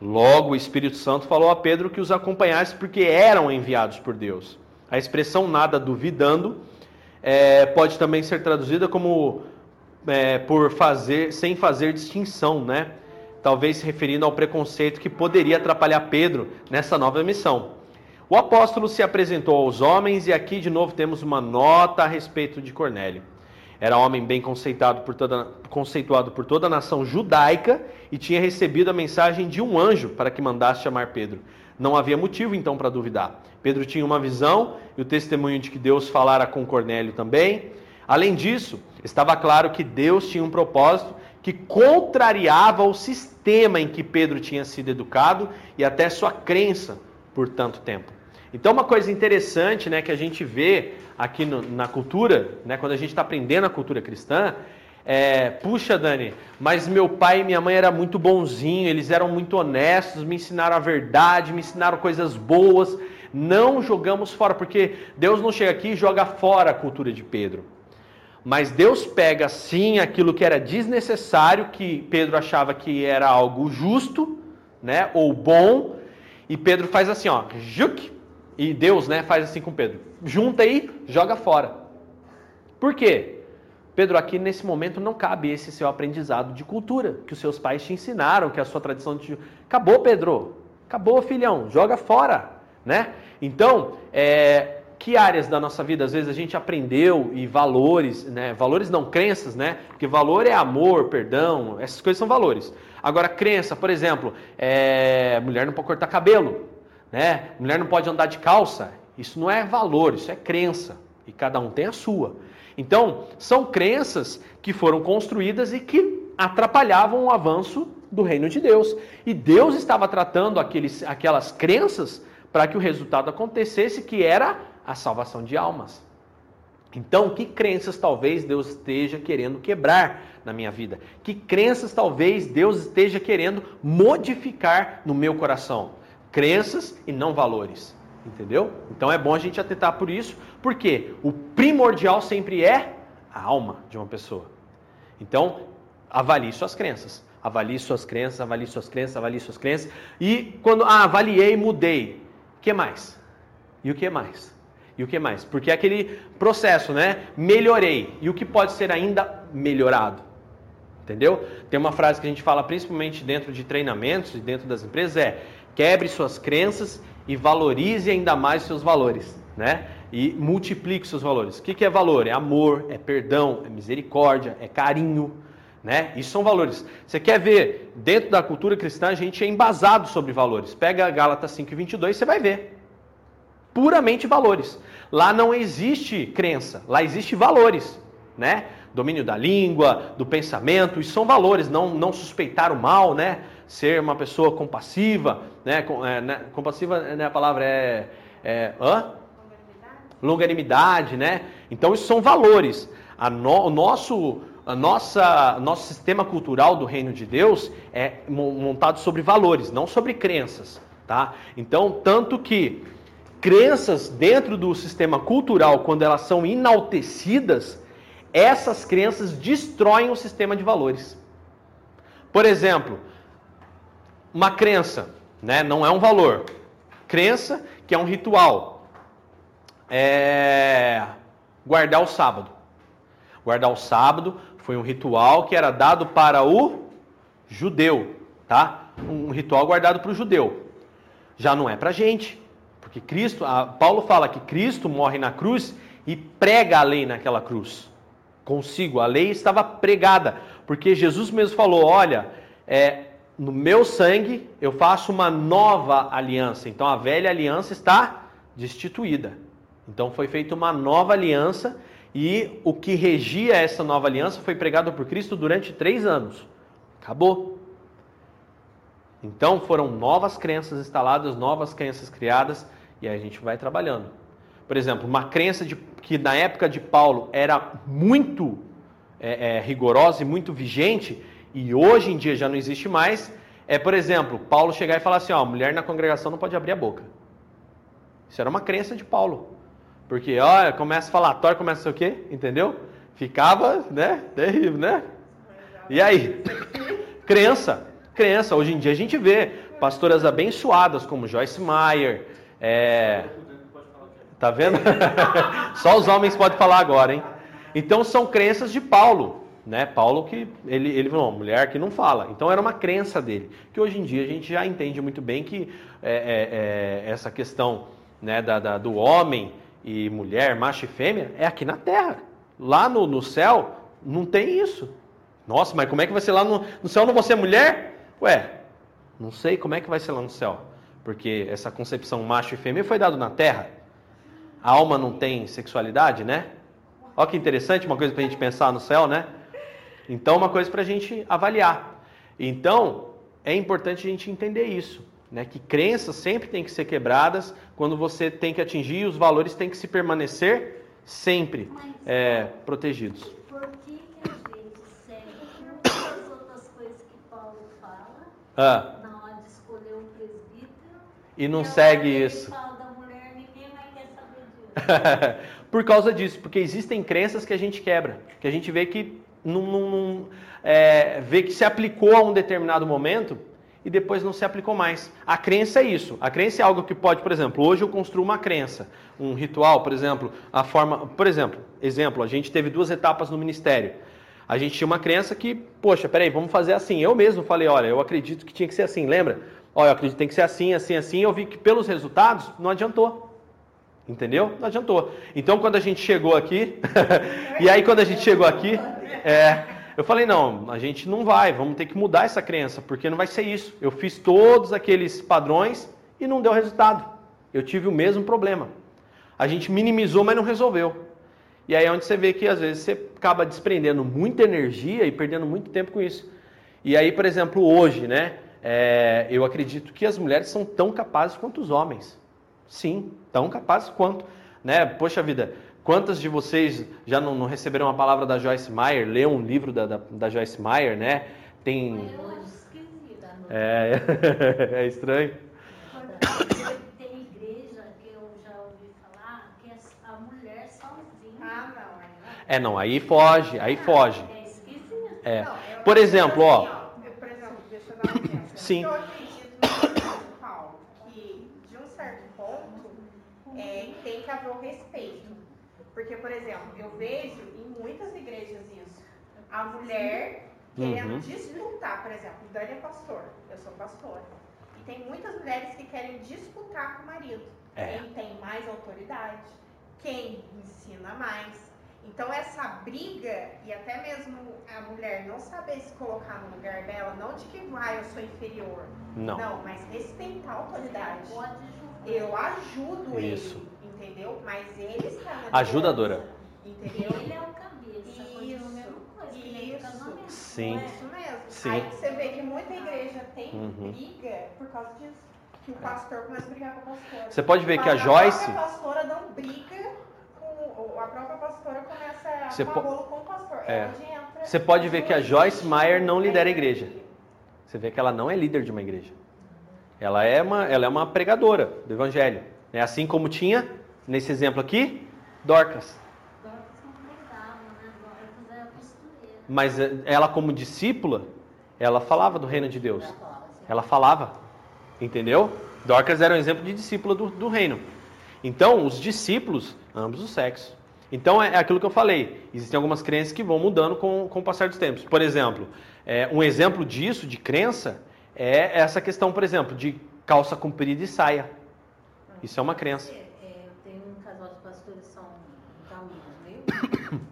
Logo, o Espírito Santo falou a Pedro que os acompanhasse porque eram enviados por Deus. A expressão nada duvidando é, pode também ser traduzida como é, por fazer, sem fazer distinção, né? Talvez se referindo ao preconceito que poderia atrapalhar Pedro nessa nova missão. O apóstolo se apresentou aos homens e aqui de novo temos uma nota a respeito de Cornélio. Era homem bem conceituado por, toda, conceituado por toda a nação judaica e tinha recebido a mensagem de um anjo para que mandasse chamar Pedro. Não havia motivo então para duvidar. Pedro tinha uma visão e o testemunho de que Deus falara com Cornélio também. Além disso, estava claro que Deus tinha um propósito que contrariava o sistema em que Pedro tinha sido educado e até sua crença por tanto tempo. Então, uma coisa interessante né, que a gente vê aqui no, na cultura, né, quando a gente está aprendendo a cultura cristã, é, puxa, Dani, mas meu pai e minha mãe eram muito bonzinhos, eles eram muito honestos, me ensinaram a verdade, me ensinaram coisas boas. Não jogamos fora, porque Deus não chega aqui e joga fora a cultura de Pedro. Mas Deus pega sim aquilo que era desnecessário, que Pedro achava que era algo justo, né, ou bom, e Pedro faz assim, ó, juk, e Deus, né, faz assim com Pedro. Junta aí, joga fora. Por quê? Pedro, aqui nesse momento não cabe esse seu aprendizado de cultura que os seus pais te ensinaram, que a sua tradição te. Acabou, Pedro. Acabou, filhão. Joga fora, né? Então, é, que áreas da nossa vida às vezes a gente aprendeu e valores, né? Valores não crenças, né? Porque valor é amor, perdão, essas coisas são valores. Agora, crença, por exemplo, é, mulher não pode cortar cabelo, né? Mulher não pode andar de calça. Isso não é valor, isso é crença. E cada um tem a sua. Então, são crenças que foram construídas e que atrapalhavam o avanço do reino de Deus. E Deus estava tratando aqueles, aquelas crenças para que o resultado acontecesse, que era a salvação de almas. Então, que crenças talvez Deus esteja querendo quebrar na minha vida? Que crenças talvez Deus esteja querendo modificar no meu coração? Crenças e não valores. Entendeu? Então é bom a gente atentar por isso, porque o primordial sempre é a alma de uma pessoa. Então, avalie suas crenças. Avalie suas crenças, avalie suas crenças, avalie suas crenças. E quando ah, avaliei, mudei. O que mais? E o que mais? E o que mais? Porque é aquele processo, né? Melhorei. E o que pode ser ainda melhorado? Entendeu? Tem uma frase que a gente fala principalmente dentro de treinamentos e dentro das empresas é: quebre suas crenças e valorize ainda mais seus valores, né? E multiplique seus valores. O que é valor? É amor, é perdão, é misericórdia, é carinho, né? Isso são valores. Você quer ver, dentro da cultura cristã, a gente é embasado sobre valores. Pega Gálatas 5 e 22, você vai ver. Puramente valores. Lá não existe crença, lá existe valores, né? Domínio da língua, do pensamento, isso são valores, não, não suspeitar o mal, né? ser uma pessoa compassiva, né? É, né? Compassiva, né? A palavra é, é hã? longanimidade, né? Então isso são valores. A no, o nosso, a nossa, nosso sistema cultural do reino de Deus é montado sobre valores, não sobre crenças, tá? Então tanto que crenças dentro do sistema cultural, quando elas são enaltecidas, essas crenças destroem o sistema de valores. Por exemplo, uma crença, né? não é um valor. Crença que é um ritual. É... Guardar o sábado. Guardar o sábado foi um ritual que era dado para o judeu, tá? Um ritual guardado para o judeu. Já não é para gente, porque Cristo, Paulo fala que Cristo morre na cruz e prega a lei naquela cruz. Consigo, a lei estava pregada, porque Jesus mesmo falou: olha, é, no meu sangue eu faço uma nova aliança. Então a velha aliança está destituída. Então foi feita uma nova aliança e o que regia essa nova aliança foi pregado por Cristo durante três anos. Acabou. Então foram novas crenças instaladas, novas crenças criadas e aí a gente vai trabalhando. Por exemplo, uma crença de, que na época de Paulo era muito é, é, rigorosa e muito vigente e hoje em dia já não existe mais, é, por exemplo, Paulo chegar e falar assim, ó, mulher na congregação não pode abrir a boca. Isso era uma crença de Paulo. Porque, ó, começa falatório, começa a sei o quê, entendeu? Ficava, né, terrível, né? E aí? crença, crença. Hoje em dia a gente vê pastoras abençoadas como Joyce Meyer, é, tá vendo? Só os homens podem falar agora, hein? Então são crenças de Paulo, né? Paulo que ele ele falou, mulher que não fala. Então era uma crença dele, que hoje em dia a gente já entende muito bem que é, é, é, essa questão né, da, da, do homem e mulher, macho e fêmea, é aqui na Terra. Lá no, no céu não tem isso. Nossa, mas como é que vai ser lá no, no céu? Não vou ser mulher? Ué, não sei como é que vai ser lá no céu. Porque essa concepção macho e fêmea foi dado na Terra. A alma não tem sexualidade, né? Olha que interessante, uma coisa para a gente pensar no céu, né? Então, uma coisa para a gente avaliar. Então, é importante a gente entender isso, né? Que crenças sempre têm que ser quebradas quando você tem que atingir os valores têm que se permanecer sempre é, protegidos. Por que, que a gente segue as outras coisas que Paulo fala Ah, na hora de escolher um presbítero? e não E segue isso. mulher. Por causa disso, porque existem crenças que a gente quebra, que a gente vê que não, é, vê que se aplicou a um determinado momento e depois não se aplicou mais. A crença é isso. A crença é algo que pode, por exemplo, hoje eu construo uma crença, um ritual, por exemplo, a forma, por exemplo, exemplo, a gente teve duas etapas no ministério. A gente tinha uma crença que, poxa, peraí, vamos fazer assim. Eu mesmo falei, olha, eu acredito que tinha que ser assim, lembra? Olha, eu acredito que tem que ser assim, assim, assim. Eu vi que pelos resultados não adiantou. Entendeu? Não adiantou. Então, quando a gente chegou aqui, e aí quando a gente chegou aqui, é, eu falei, não, a gente não vai, vamos ter que mudar essa crença, porque não vai ser isso. Eu fiz todos aqueles padrões e não deu resultado. Eu tive o mesmo problema. A gente minimizou, mas não resolveu. E aí é onde você vê que às vezes você acaba desprendendo muita energia e perdendo muito tempo com isso. E aí, por exemplo, hoje, né? é, eu acredito que as mulheres são tão capazes quanto os homens. Sim, tão capazes quanto. Né? Poxa vida, quantas de vocês já não, não receberam a palavra da Joyce Meyer, leu um livro da, da, da Joyce Meyer, né? Tem. Eu acho esquisito. É, é estranho. Tem igreja que eu já ouvi falar que é a mulher sozinha. Ah, não. aí não. É, não, aí foge, aí foge. É. É. Por exemplo, ó. assim, eu, Por exemplo, deixa eu dar um exemplo. Sim. Eu acredito no de Paulo que, de um certo ponto, é, tem que haver o respeito. Porque, por exemplo, eu vejo em muitas igrejas isso. A mulher querendo Uhum. disputar, por exemplo, o Dani é pastor, eu sou pastora. E tem muitas mulheres que querem disputar com o marido. É. Quem tem mais autoridade, quem ensina mais. Então essa briga e até mesmo a mulher não saber se colocar no lugar dela, não de que vai, eu sou inferior. Não. mas respeitar a autoridade. Eu ajudo Isso. ele, entendeu? Mas ele está na Ajudadora. liderança, Entendeu? Ele é o cabeça. A mesma coisa. Isso. Sim. é? Isso mesmo. Sim. Aí você vê que muita igreja tem Uhum. briga por causa disso. Que o pastor começa a brigar com a pastora. Você pode ver que a Mas Joyce. própria pastora não briga com. A própria pastora começa a Você po- com o pastor. É. É Você pode ver que a Joyce Meyer não lidera a igreja. igreja. Você vê que ela não é líder de uma igreja. Ela é uma, ela é uma pregadora do evangelho. É assim como tinha, nesse exemplo aqui, Dorcas. Né? Mas eh, ela, como discípula, ela falava do reino de Deus. Ela falava Ela falava. Entendeu? Dorcas era um exemplo de discípula do, do reino. Então, os discípulos, ambos os sexos. Então, é, é aquilo que eu falei. Existem algumas crenças que vão mudando com, com o passar dos tempos. Por exemplo, é, um exemplo disso, de crença, é essa questão, por exemplo, de calça comprida e saia. Isso é uma crença. É, é, eu tenho um casal de pastores que são muito amigos meus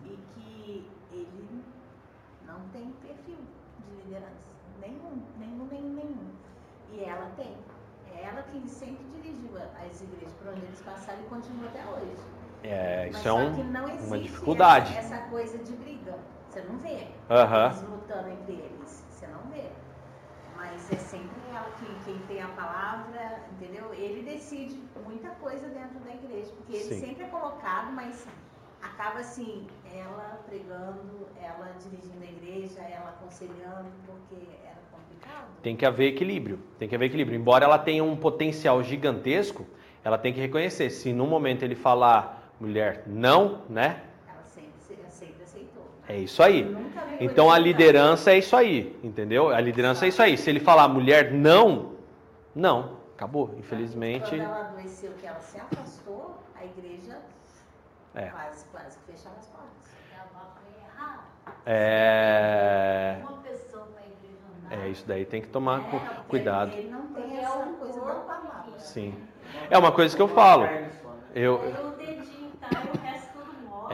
e que ele não tem perfil de liderança. Nenhum, nenhum, nenhum, nenhum. E ela tem. É ela que sempre dirigiu as igrejas por onde eles passaram e continua até hoje. É, Mas isso é um- uma dificuldade. Essa, essa coisa de briga. Você não vê. Aham. Eles lutando entre eles. Você não vê. Mas é sempre ela que, quem tem a palavra, entendeu? Ele decide muita coisa dentro da igreja. Porque ele Sim. sempre é colocado, mas acaba assim, ela pregando, ela dirigindo a igreja, ela aconselhando, porque era complicado. Tem que haver equilíbrio. Tem que haver equilíbrio. Embora ela tenha um potencial gigantesco, ela tem que reconhecer. Se num momento ele falar mulher não, né? Ela sempre, sempre aceitou. É isso aí. Então a liderança é isso aí, entendeu? A liderança é isso aí. Se ele falar mulher não, Não, acabou. Infelizmente. Quando ela adoeceu, que ela se afastou, a igreja É. quase, quase que fechava as portas. Foi errada. É, Uma pessoa igreja é isso daí tem que tomar É, cuidado. Ele, ele não tem essa é um coisa da palavra. que- Sim. É uma coisa que eu falo. Eu, morre.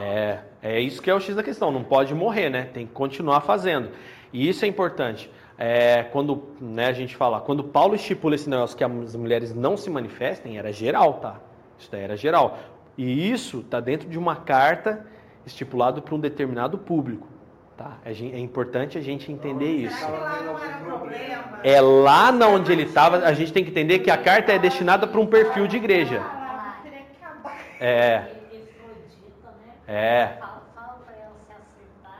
É, é isso que é o X da questão. Não pode morrer, né? Tem que continuar fazendo. E isso é importante. É, quando né, a gente fala, quando Paulo estipula esse negócio que as mulheres não se manifestem, era geral, tá? Isso daí era geral. E isso está dentro de uma carta estipulado para um determinado público, tá? É, é importante a gente entender isso. Será que lá não era problema? É lá na onde ele estava, a gente tem que entender que a carta é destinada para um perfil de igreja. É, né? É.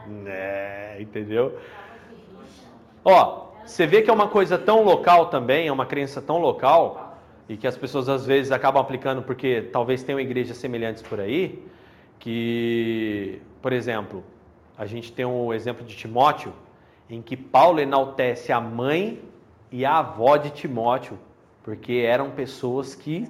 Né, entendeu? Ó, você vê que é uma coisa tão local também, é uma crença tão local, e que as pessoas às vezes acabam aplicando porque talvez tenham igrejas semelhantes por aí, que, por exemplo, a gente tem o exemplo de Timóteo, em que Paulo enaltece a mãe e a avó de Timóteo, porque eram pessoas que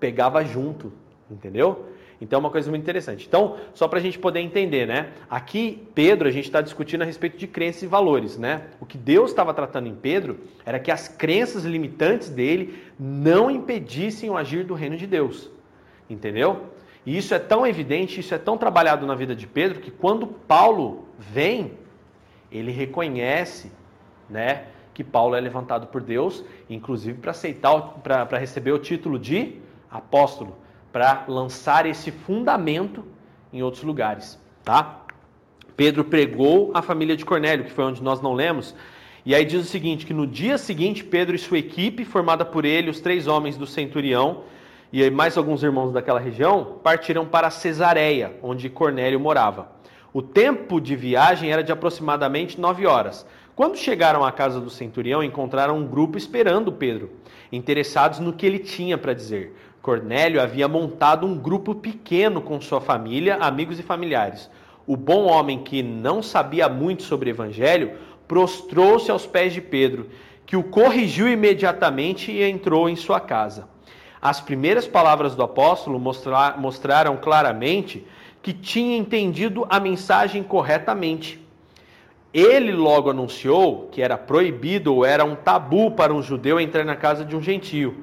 pegava junto, entendeu? Então é uma coisa muito interessante. Então, só para a gente poder entender, né? Aqui, Pedro, a gente está discutindo a respeito de crenças e valores, né? O que Deus estava tratando em Pedro era que as crenças limitantes dele não impedissem o agir do reino de Deus, entendeu? E isso é tão evidente, isso é tão trabalhado na vida de Pedro, que quando Paulo vem, ele reconhece, né, que Paulo é levantado por Deus, inclusive para aceitar, para receber o título de apóstolo, para lançar esse fundamento em outros lugares, tá? Pedro pregou a família de Cornélio, que foi onde nós não lemos, e aí diz o seguinte, que no dia seguinte Pedro e sua equipe, formada por ele, os três homens do centurião, e mais alguns irmãos daquela região, partiram para Cesareia, onde Cornélio morava. O tempo de viagem era de aproximadamente nove horas. Quando chegaram à casa do centurião, encontraram um grupo esperando Pedro, interessados no que ele tinha para dizer. Cornélio havia montado um grupo pequeno com sua família, amigos e familiares. O bom homem, que não sabia muito sobre evangelho, prostrou-se aos pés de Pedro, que o corrigiu imediatamente e entrou em sua casa. As primeiras palavras do apóstolo mostra- mostraram claramente que tinha entendido a mensagem corretamente. Ele logo anunciou que era proibido ou era um tabu para um judeu entrar na casa de um gentio,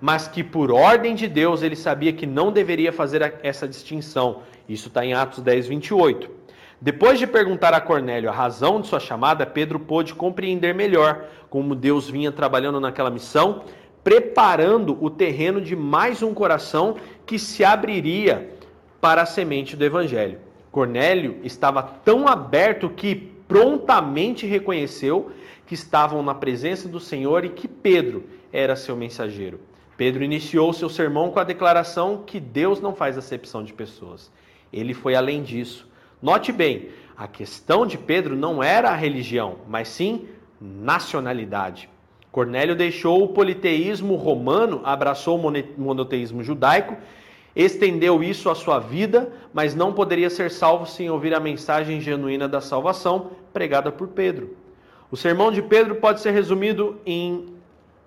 mas que por ordem de Deus ele sabia que não deveria fazer essa distinção. Isso está em Atos 10, 28. Depois de perguntar a Cornélio a razão de sua chamada, Pedro pôde compreender melhor como Deus vinha trabalhando naquela missão, preparando o terreno de mais um coração que se abriria para a semente do evangelho. Cornélio estava tão aberto que prontamente reconheceu que estavam na presença do Senhor e que Pedro era seu mensageiro. Pedro iniciou seu sermão com a declaração que Deus não faz acepção de pessoas. Ele foi além disso. Note bem, a questão de Pedro não era a religião, mas sim nacionalidade. Cornélio deixou o politeísmo romano, abraçou o monoteísmo judaico, estendeu isso à sua vida, mas não poderia ser salvo sem ouvir a mensagem genuína da salvação pregada por Pedro. O sermão de Pedro pode ser resumido em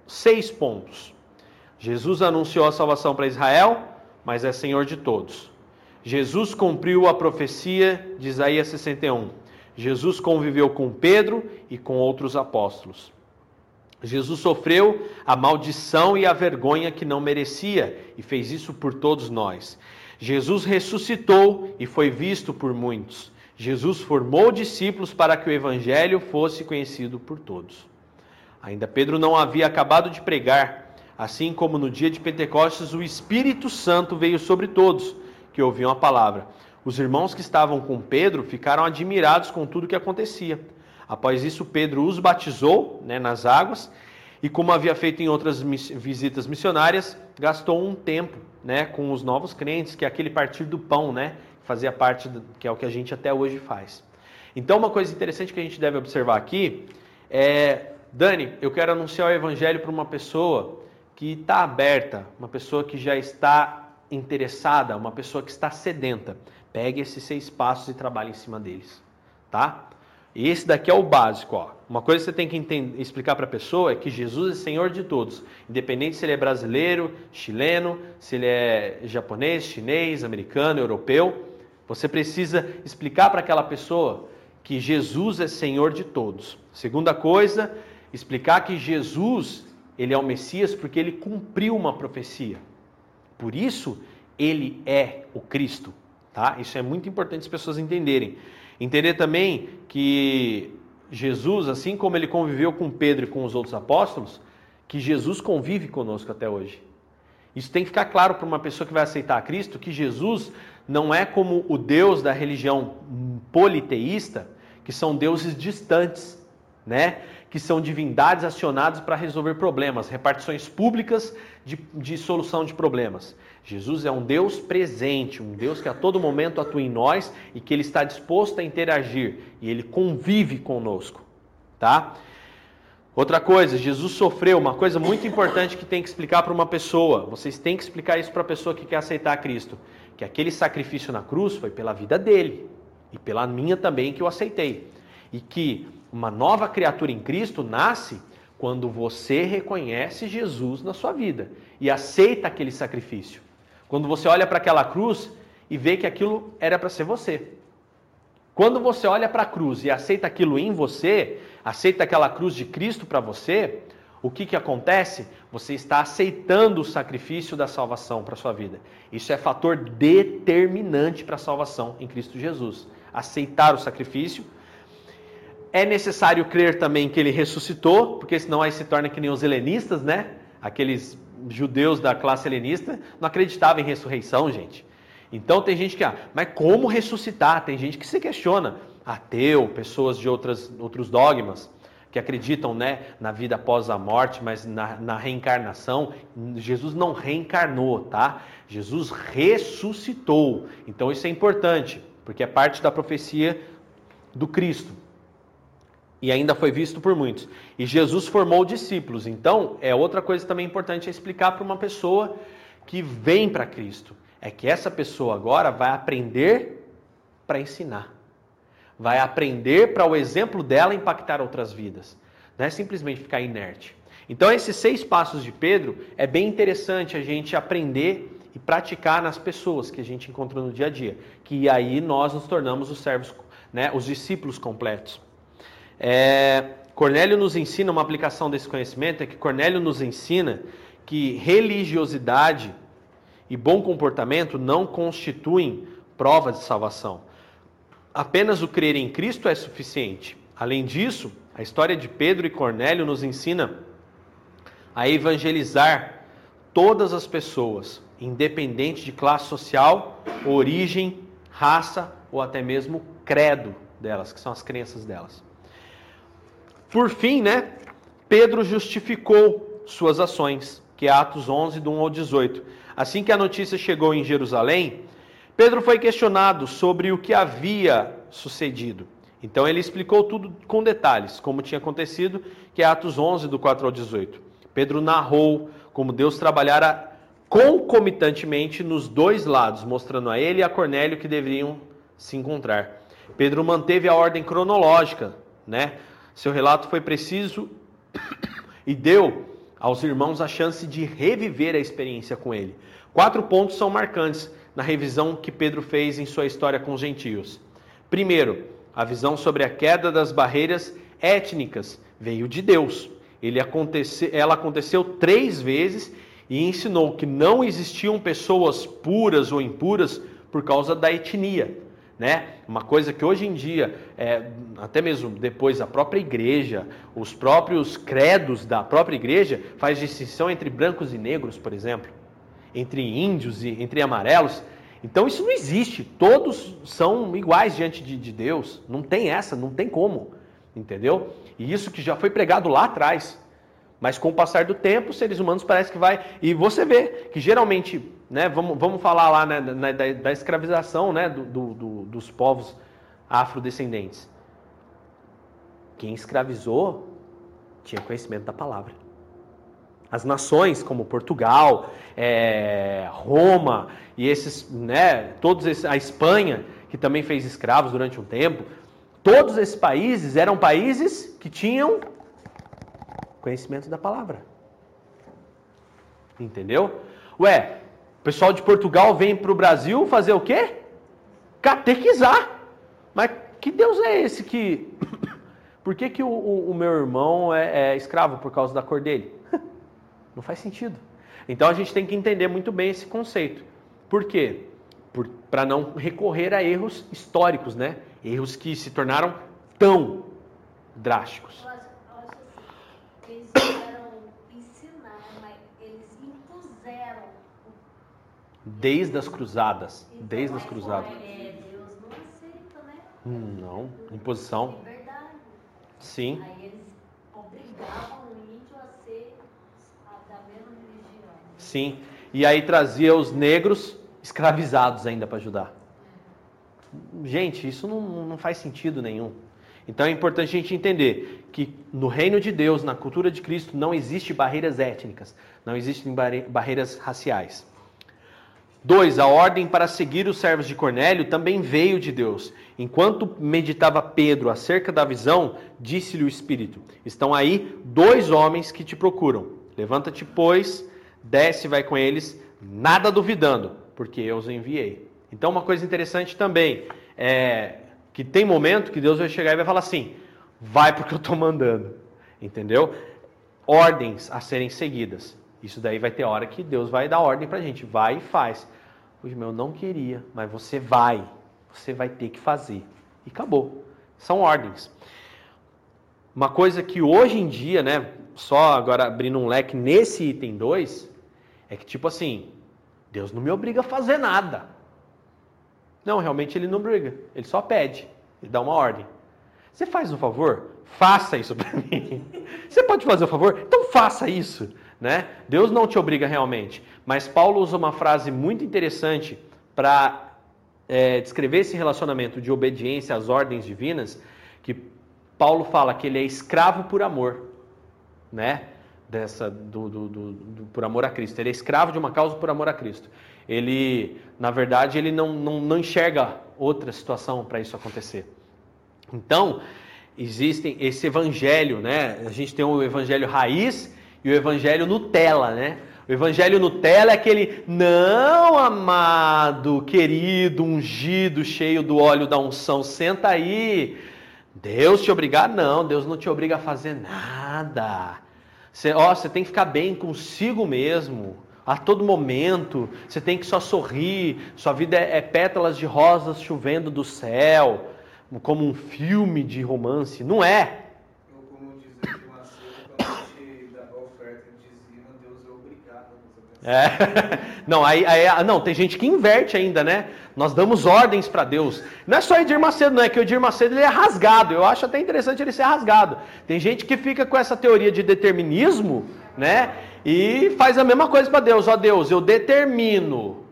seis pontos. Jesus anunciou a salvação para Israel, mas é Senhor de todos. Jesus cumpriu a profecia de Isaías 61. Jesus conviveu com Pedro e com outros apóstolos. Jesus sofreu a maldição e a vergonha que não merecia e fez isso por todos nós. Jesus ressuscitou e foi visto por muitos. Jesus formou discípulos para que o evangelho fosse conhecido por todos. Ainda Pedro não havia acabado de pregar, assim como no dia de Pentecostes o Espírito Santo veio sobre todos que ouviam a palavra. Os irmãos que estavam com Pedro ficaram admirados com tudo o que acontecia. Após isso, Pedro os batizou né, nas águas e, como havia feito em outras visitas missionárias, gastou um tempo né, com os novos crentes, que é aquele partir do pão, né, fazia parte, do, que é o que a gente até hoje faz. Então, uma coisa interessante que a gente deve observar aqui é, Dani, eu quero anunciar o evangelho para uma pessoa que está aberta, uma pessoa que já está interessada, uma pessoa que está sedenta. Pegue esses seis passos e trabalhe em cima deles, tá? Esse daqui é o básico, ó. Uma coisa que você tem que entender, explicar para a pessoa é que Jesus é Senhor de todos, independente se ele é brasileiro, chileno, se ele é japonês, chinês, americano, europeu. Você precisa explicar para aquela pessoa que Jesus é Senhor de todos. Segunda coisa, explicar que Jesus, ele é o Messias porque ele cumpriu uma profecia. Por isso, ele é o Cristo, tá? Isso é muito importante as pessoas entenderem. Entender também que Jesus, assim como ele conviveu com Pedro e com os outros apóstolos, que Jesus convive conosco até hoje. Isso tem que ficar claro para uma pessoa que vai aceitar Cristo que Jesus não é como o Deus da religião politeísta, que são deuses distantes, né? Que são divindades acionadas para resolver problemas, repartições públicas de, de solução de problemas. Jesus é um Deus presente, um Deus que a todo momento atua em nós e que ele está disposto a interagir e ele convive conosco, tá? Outra coisa, Jesus sofreu, uma coisa muito importante que tem que explicar para uma pessoa. Vocês têm que explicar isso para a pessoa que quer aceitar Cristo, que aquele sacrifício na cruz foi pela vida dele e pela minha também que eu aceitei. E que uma nova criatura em Cristo nasce quando você reconhece Jesus na sua vida e aceita aquele sacrifício. Quando você olha para aquela cruz e vê que aquilo era para ser você. Quando você olha para a cruz e aceita aquilo em você, aceita aquela cruz de Cristo para você, o que, que acontece? Você está aceitando o sacrifício da salvação para a sua vida. Isso é fator determinante para a salvação em Cristo Jesus. Aceitar o sacrifício. É necessário crer também que ele ressuscitou, porque senão aí se torna que nem os helenistas, né? Aqueles judeus da classe helenista não acreditavam em ressurreição, gente. Então tem gente que, ah, mas como ressuscitar? Tem gente que se questiona. Ateu, pessoas de outras, outros dogmas que acreditam né, na vida após a morte, mas na, na, reencarnação. Jesus não reencarnou, tá? Jesus ressuscitou. Então isso é importante, porque é parte da profecia do Cristo. E ainda foi visto por muitos. E Jesus formou discípulos. Então, é outra coisa também importante explicar para uma pessoa que vem para Cristo. É que essa pessoa agora vai aprender para ensinar vai aprender para o exemplo dela impactar outras vidas. Não é simplesmente ficar inerte. Então, esses seis passos de Pedro é bem interessante a gente aprender e praticar nas pessoas que a gente encontra no dia a dia. Que aí nós nos tornamos os servos, né, os discípulos completos. É, Cornélio nos ensina uma aplicação desse conhecimento, é que Cornélio nos ensina que religiosidade e bom comportamento não constituem prova de salvação apenas o crer em Cristo é suficiente. Além disso, a história de Pedro e Cornélio nos ensina a evangelizar todas as pessoas, independente de classe social, origem, raça ou até mesmo credo delas, que são as crenças delas. Por fim, né, Pedro justificou suas ações, que é Atos 11, do 1 ao 18. Assim que a notícia chegou em Jerusalém, Pedro foi questionado sobre o que havia sucedido. Então ele explicou tudo com detalhes, como tinha acontecido, que é Atos 11, do 4 ao 18. Pedro narrou como Deus trabalhara concomitantemente nos dois lados, mostrando a ele e a Cornélio que deveriam se encontrar. Pedro manteve a ordem cronológica, né? Seu relato foi preciso e deu aos irmãos a chance de reviver a experiência com ele. Quatro pontos são marcantes na revisão que Pedro fez em sua história com os gentios. Primeiro, a visão sobre a queda das barreiras étnicas veio de Deus. Aconteceu, ela aconteceu três vezes e ensinou que não existiam pessoas puras ou impuras por causa da etnia. Né? Uma coisa que hoje em dia, é, até mesmo depois a própria igreja, os próprios credos da própria igreja faz distinção entre brancos e negros, por exemplo entre índios e entre amarelos. Então isso não existe. Todos são iguais diante de, de Deus. Não tem essa, não tem como. Entendeu? E isso que já foi pregado lá atrás. Mas com o passar do tempo, os seres humanos parece que vai. E você vê que geralmente, né, vamos, vamos falar lá né, da, da, escravização né, do, do, do, dos povos afrodescendentes. Quem escravizou tinha conhecimento da palavra. As nações como Portugal, é, Roma e esses, né, todos esses, a Espanha que também fez escravos durante um tempo, Todos esses países eram países que tinham conhecimento da palavra. Entendeu? Ué, o pessoal de Portugal vem para o Brasil fazer o quê? Catequizar. Mas que Deus é esse que. Por que, que o, o, o meu irmão é, é escravo por causa da cor dele? Não faz sentido. Então a gente tem que entender muito bem esse conceito. Por quê? Para não recorrer a erros históricos, né? Erros que se tornaram tão drásticos. Eu acho, eu acho assim, eles vieram ensinar, mas eles impuseram. Desde as cruzadas. Então, Desde as é, cruzadas. é, Deus não aceita, né? Hum, Não, imposição. Sim. Aí eles obrigavam o índio a ser a, da mesma religião. Sim. E aí trazia os negros escravizados ainda para ajudar. Gente, isso não, não faz sentido nenhum. Então é importante a gente entender que no reino de Deus, na cultura de Cristo, não existe barreiras étnicas, não existem barre- barreiras raciais. Dois, a ordem para seguir os servos de Cornélio também veio de Deus. Enquanto meditava Pedro acerca da visão, disse-lhe o Espírito: Estão aí dois homens que te procuram. Levanta-te, pois, desce e vai com eles, nada duvidando, porque eu os enviei. Então, uma coisa interessante também é que tem momento que Deus vai chegar e vai falar assim: vai porque eu estou mandando. Entendeu? Ordens a serem seguidas. Isso daí vai ter hora que Deus vai dar ordem pra gente. Vai e faz. Pois meu, eu não queria, mas você vai. Você vai ter que fazer. E acabou. São ordens. Uma coisa que hoje em dia, né, só agora abrindo um leque nesse item 2, é que tipo assim, Deus não me obriga a fazer nada. Não, realmente ele não obriga. Ele só pede. Ele dá uma ordem. Você faz um favor? Faça isso para mim. Você pode fazer um favor? Então faça isso. Né? Deus não te obriga realmente. Mas Paulo usa uma frase muito interessante para é, descrever esse relacionamento de obediência às ordens divinas, que Paulo fala que ele é escravo por amor, né? Dessa do, do, do, do, por amor a Cristo. Ele é escravo de uma causa por amor a Cristo. Ele, na verdade, ele não, não, não enxerga outra situação para isso acontecer. Então, existem esse evangelho, né? A gente tem o evangelho raiz e o evangelho Nutella, né? O evangelho Nutella é aquele, não, amado, querido, ungido, cheio do óleo da unção, senta aí. Deus te obrigar? Não, Deus não te obriga a fazer nada. Você, ó, você tem que ficar bem consigo mesmo. A todo momento, você tem que só sorrir. Sua vida é, é pétalas de rosas chovendo do céu, como um filme de romance. Não é. Ou como diz aqui uma cedo, quando a gente dá a oferta e dizima, Deus é obrigado a nos abençoar. É. Não, aí, aí, não, tem gente que inverte ainda, né? Nós damos ordens para Deus. Não é só Edir Macedo, não é que o Edir Macedo ele é rasgado. Eu acho até interessante ele ser rasgado. Tem gente que fica com essa teoria de determinismo, né? E faz a mesma coisa para Deus. Ó Deus, eu determino.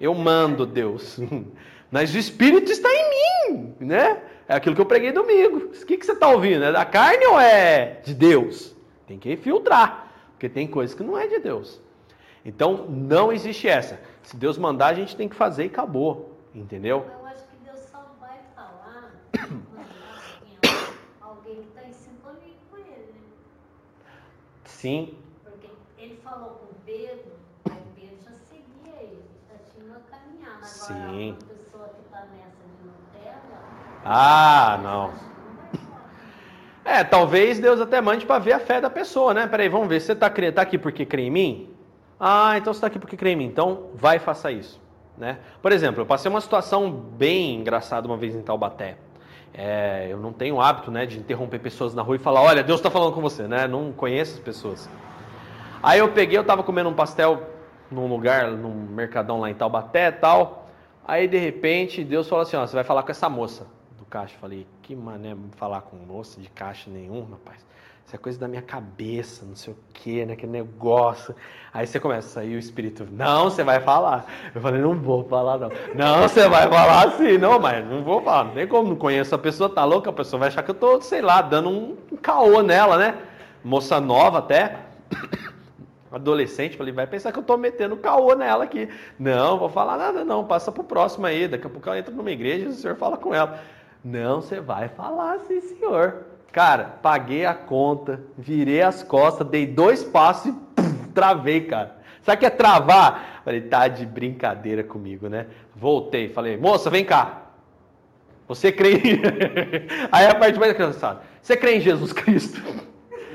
Eu mando, Deus. Mas o Espírito está em mim, né? É aquilo que eu preguei domingo. O que, que você está ouvindo? É da carne ou é de Deus? Tem que filtrar, porque tem coisas que não é de Deus. Então, não existe essa. Se Deus mandar, a gente tem que fazer e acabou. Entendeu? Eu acho que Deus só vai falar alguém que está em sintonia com ele, né? Sim. Porque ele falou com Pedro, aí Pedro já seguia ele, já tinha uma caminhada. Agora, Sim. uma pessoa que está nessa de Nutella. Ah, não. acho que não vai falar. É, talvez Deus até mande para ver a fé da pessoa, né? Peraí, vamos ver. Você está tá aqui porque crê em mim? Ah, então você está aqui porque crê em mim. Então, vai e faça isso. Né? Por exemplo, eu passei uma situação bem engraçada uma vez em Taubaté. É, eu não tenho hábito né, de interromper pessoas na rua e falar, olha, Deus está falando com você, né? Não conheço as pessoas. Aí eu peguei, eu estava comendo um pastel num lugar, num mercadão lá em Taubaté e tal. Aí de repente Deus falou assim, ó, você vai falar com essa moça do caixa. Eu falei, que mané falar com moça de caixa nenhum, rapaz. Isso é coisa da minha cabeça, não sei o que, né? Que negócio. Aí você começa a sair o espírito, não, você vai falar. Eu falei, não vou falar, não. Não, você vai falar sim, não, mas não vou falar. Não tem como, não conheço a pessoa, tá louca, a pessoa vai achar que eu tô, sei lá, dando um caô nela, né? Moça nova até. Adolescente, falei, vai pensar que eu tô metendo caô nela aqui. Não, vou falar nada, não, passa pro próximo aí. Daqui a pouco ela entra numa igreja e o senhor fala com ela. Não, você vai falar, sim, senhor. Cara, paguei a conta, virei as costas, dei dois passos e travei, cara. Sabe o que é travar? Falei, tá de brincadeira comigo, né? Voltei, falei, moça, vem cá. Você crê em... Aí a parte mais engraçada. Você crê em Jesus Cristo?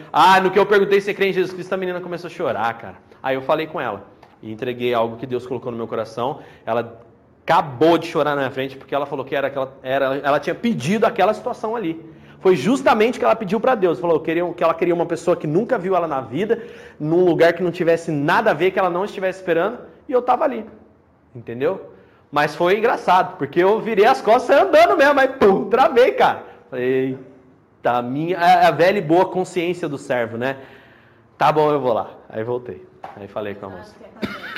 Ah, no que eu perguntei se crê em Jesus Cristo, a menina começou a chorar, cara. Aí eu falei com ela e entreguei algo que Deus colocou no meu coração. Ela acabou de chorar na frente porque ela falou que era, aquela, era ela tinha pedido aquela situação ali. Foi justamente que ela pediu para Deus. Falou que ela queria uma pessoa que nunca viu ela na vida, num lugar que não tivesse nada a ver, que ela não estivesse esperando, e eu estava ali. Entendeu? Mas foi engraçado, porque eu virei as costas andando mesmo, aí pum, travei, cara. Falei, tá, minha, a, a velha e boa consciência do servo, né? Tá bom, eu vou lá. Aí voltei. Aí falei com a moça.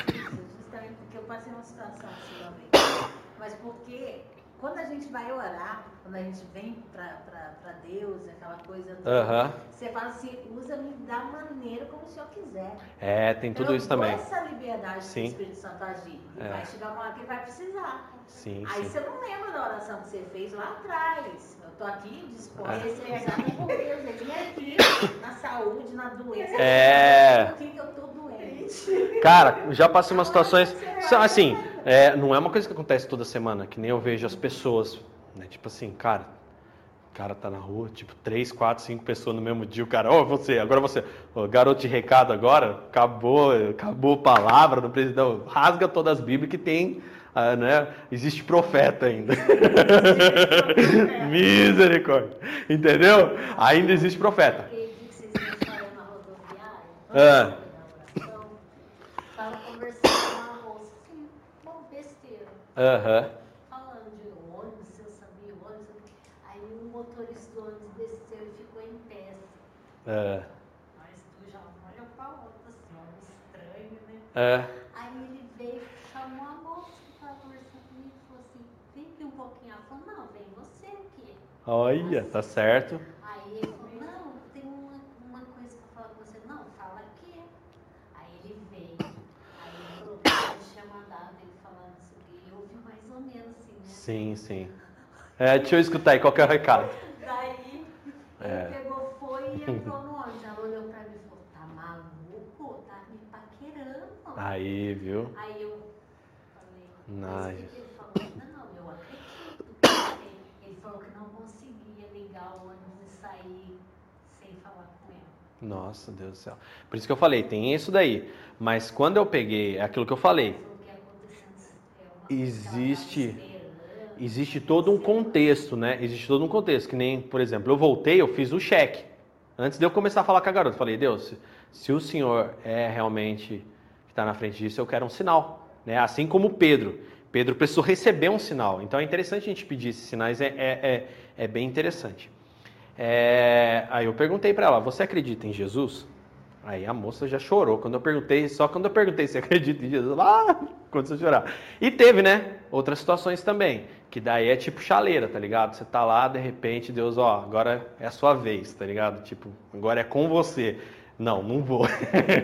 Justamente porque eu passei uma situação assim também. Mas porque quando a gente vai orar, quando a gente vem para Deus, aquela coisa toda, você fala assim, usa-me da maneira como o Senhor quiser. É, tem tudo eu isso também. essa liberdade Sim. do Espírito Santo agir. É. vai chegar uma hora que ele vai precisar. Sim, Aí sim. você não lembra da oração que você fez lá atrás. Eu tô aqui disposta É. a ser usada por Deus. Ele é aqui, na saúde, na doença. É. Por que eu tô doente? Cara, já passei umas situações. Assim, é, não é uma coisa que acontece toda semana, que nem eu vejo as pessoas. Né? Tipo assim, cara, o cara tá na rua, tipo, três, quatro, cinco pessoas no mesmo dia. O cara, ô, você, agora você, ô, garoto de recado agora, acabou, acabou a palavra, não precisa, não, rasga todas as Bíblias que tem. Ah, né? Existe profeta ainda. Misericórdia. Entendeu? Ainda existe profeta. Ah. tava conversando com uma moça, bom, besteira, Aham. falando de ônibus, se eu sabia ônibus. Aí o motorista do ônibus desceu e ficou em pé. É. Mas tu já olha pra outra, assim, ó, estranho, né? É. Aí ele veio, chamou a moça que estava conversando comigo e falou assim, vem aqui um pouquinho. Ela falou, não, vem você aqui. Olha, tá certo. Aí ele falou, não, tem uma, uma coisa pra falar com você. Não, fala aqui. Aí ele veio. Aí ele falou que eu tinha mandado ele falando isso aqui. E eu ouvi mais ou menos assim, né? Sim, sim. É, deixa eu escutar aí, qual que é o recado? Daí ele É. pegou, foi e entrou no ônibus. Ela olhou pra mim e falou, tá maluco? Tá me paquerando. Aí, viu? Aí eu falei, Nice. mas o que que ele falou? Não, eu acredito. porque Ele falou que não ligar o ônibus e sair sem falar com ele. Nossa, Deus do céu. Por isso que eu falei, tem isso daí. Mas quando eu peguei, é aquilo que eu falei, é Existe- ela existe todo um contexto, né? Existe todo um contexto. Que nem, por exemplo, eu voltei, eu fiz o cheque. Antes de eu começar a falar com a garota, falei, Deus, se, se o senhor é realmente que está na frente disso, eu quero um sinal. Né? Assim como Pedro. Pedro precisou receber um sinal. Então é interessante a gente pedir esses sinais, é, é, é, é bem interessante. É, aí eu perguntei para ela, você acredita em Jesus? Aí a moça já chorou. Quando eu perguntei, só quando eu perguntei se acredita em Jesus, ah, começou a chorar. E teve, né? Outras situações também. Que daí é tipo chaleira, tá ligado? Você tá lá, de repente, Deus, ó, agora é a sua vez, tá ligado? Tipo, agora é com você. Não, não vou.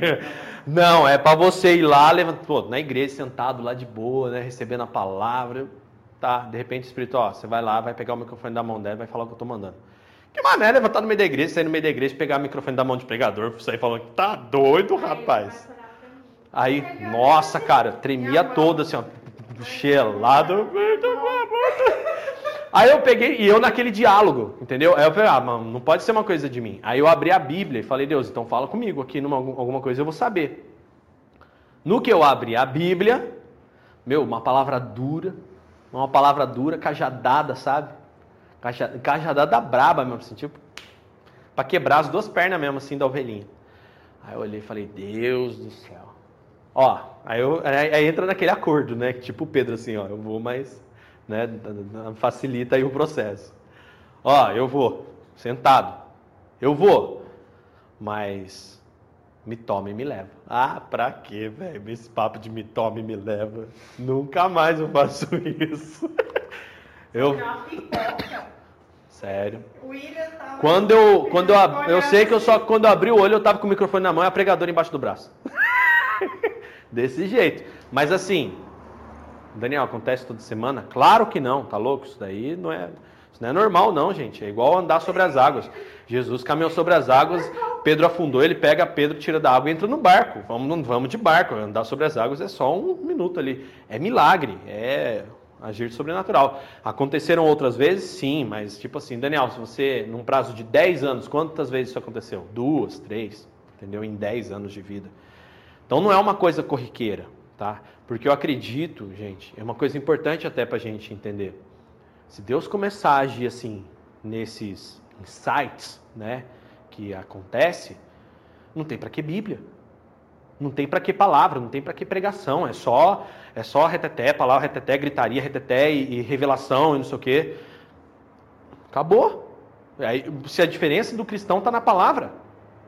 não, é para você ir lá, levanta, pô, na igreja, sentado lá de boa, né? Recebendo a palavra. Tá, de repente, o Espírito, ó, você vai lá, vai pegar o microfone da mão dela vai falar o que eu tô mandando. Que mané levantar no meio da igreja, sair no meio da igreja, pegar o microfone da mão de pregador, sair falando que tá doido, rapaz. Aí, nossa, cara, tremia todo assim, ó, gelado. Aí eu peguei, e eu naquele diálogo, entendeu? Aí eu falei, ah, mano, não pode ser uma coisa de mim. Aí eu abri a Bíblia e falei, Deus, então fala comigo aqui, numa, alguma coisa eu vou saber. No que eu abri a Bíblia, meu, uma palavra dura, uma palavra dura, cajadada, sabe? Caja- Cajadada braba mesmo, assim, tipo, pra quebrar as duas pernas mesmo, assim, da ovelhinha. Aí eu olhei e falei, Deus do céu. Ó, aí, eu, aí, aí entra naquele acordo, né? Tipo o Pedro, assim, ó, eu vou, mas né, facilita aí o processo. Ó, eu vou, sentado. Eu vou, mas me toma e me leva. Ah, pra quê, velho? Esse papo de me toma e me leva. Nunca mais eu faço isso. Eu, pipoca. sério. Quando eu, quando eu, eu sei que eu só quando eu abri o olho eu tava com o microfone na mão e a pregadora embaixo do braço. Desse jeito. Mas assim, Daniel, acontece toda semana? Claro que não, tá louco? Isso daí não é, isso Isso não é normal, não, gente. É igual andar sobre as águas. Jesus caminhou sobre as águas, Pedro afundou, ele pega Pedro, tira da água e entra no barco. Vamos, vamos de barco. Andar sobre as águas é só um minuto ali. É milagre, é agir sobrenatural. Aconteceram outras vezes? Sim, mas tipo assim, Daniel, se você, num prazo de 10 anos, quantas vezes isso aconteceu? Duas, três, entendeu? Em 10 anos de vida. Então não é uma coisa corriqueira, tá? Porque eu acredito, gente, é uma coisa importante até para a gente entender. Se Deus começar a agir assim, nesses insights, né, que acontece, não tem para que Bíblia. Não tem para que palavra, não tem para que pregação, é só é só reteté, palavra reteté, gritaria, reteté e, e revelação e não sei o quê. Acabou. Aí, se a diferença do cristão está na palavra,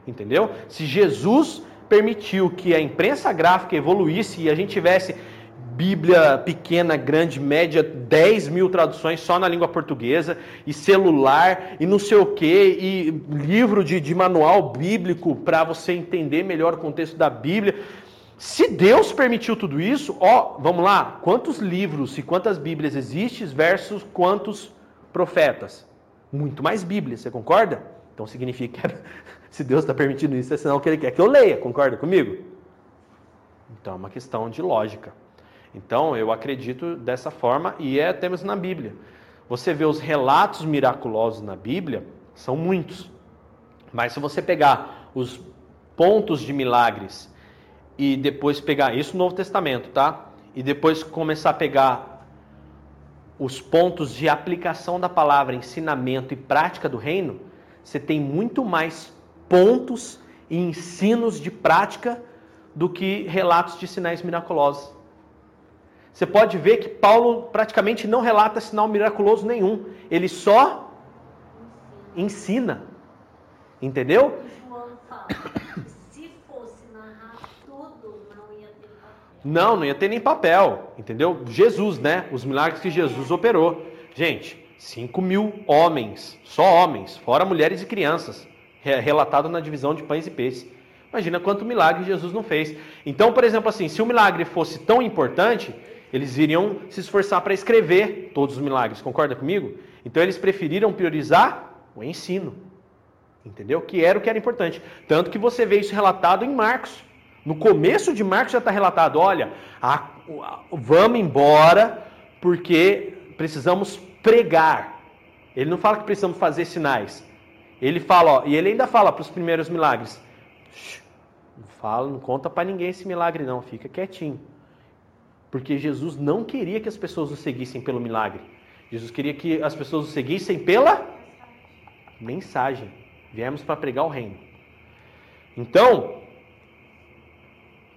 entendeu? Se Jesus permitiu que a imprensa gráfica evoluísse e a gente tivesse Bíblia pequena, grande, média, 10 mil traduções só na língua portuguesa, e celular, e não sei o que, e livro de, de manual bíblico para você entender melhor o contexto da Bíblia. Se Deus permitiu tudo isso, ó, vamos lá, quantos livros e quantas Bíblias existem versus quantos profetas? Muito mais Bíblias, você concorda? Então significa que se Deus está permitindo isso, é sinal que Ele quer que eu leia, concorda comigo? Então é uma questão de lógica. Então, eu acredito dessa forma e é mesmo na Bíblia. Você vê os relatos miraculosos na Bíblia, são muitos. Mas se você pegar os pontos de milagres e depois pegar isso no Novo Testamento, tá? E depois começar a pegar os pontos de aplicação da palavra, ensinamento e prática do reino, você tem muito mais pontos e ensinos de prática do que relatos de sinais miraculosos. Você pode ver que Paulo praticamente não relata sinal miraculoso nenhum. Ele só ensina. Entendeu? João fala, se fosse narrar tudo, não ia ter papel. Não, não ia ter nem papel. Entendeu? Jesus, né? Os milagres que Jesus operou. Gente, 5 mil homens, só homens, fora mulheres e crianças, relatado na divisão de pães e peixes. Imagina quanto milagre Jesus não fez. Então, por exemplo, assim, se o milagre fosse tão importante, eles iriam se esforçar para escrever todos os milagres, concorda comigo? Então eles preferiram priorizar o ensino, entendeu? Que era o que era importante. Tanto que você vê isso relatado em Marcos. No começo de Marcos já está relatado: olha, a, a, vamos embora porque precisamos pregar. Ele não fala que precisamos fazer sinais. Ele fala, ó, e ele ainda fala para os primeiros milagres: não fala, não conta para ninguém esse milagre, não, fica quietinho. Porque Jesus não queria que as pessoas o seguissem pelo milagre. Jesus queria que as pessoas o seguissem pela mensagem. Viemos para pregar o reino. Então,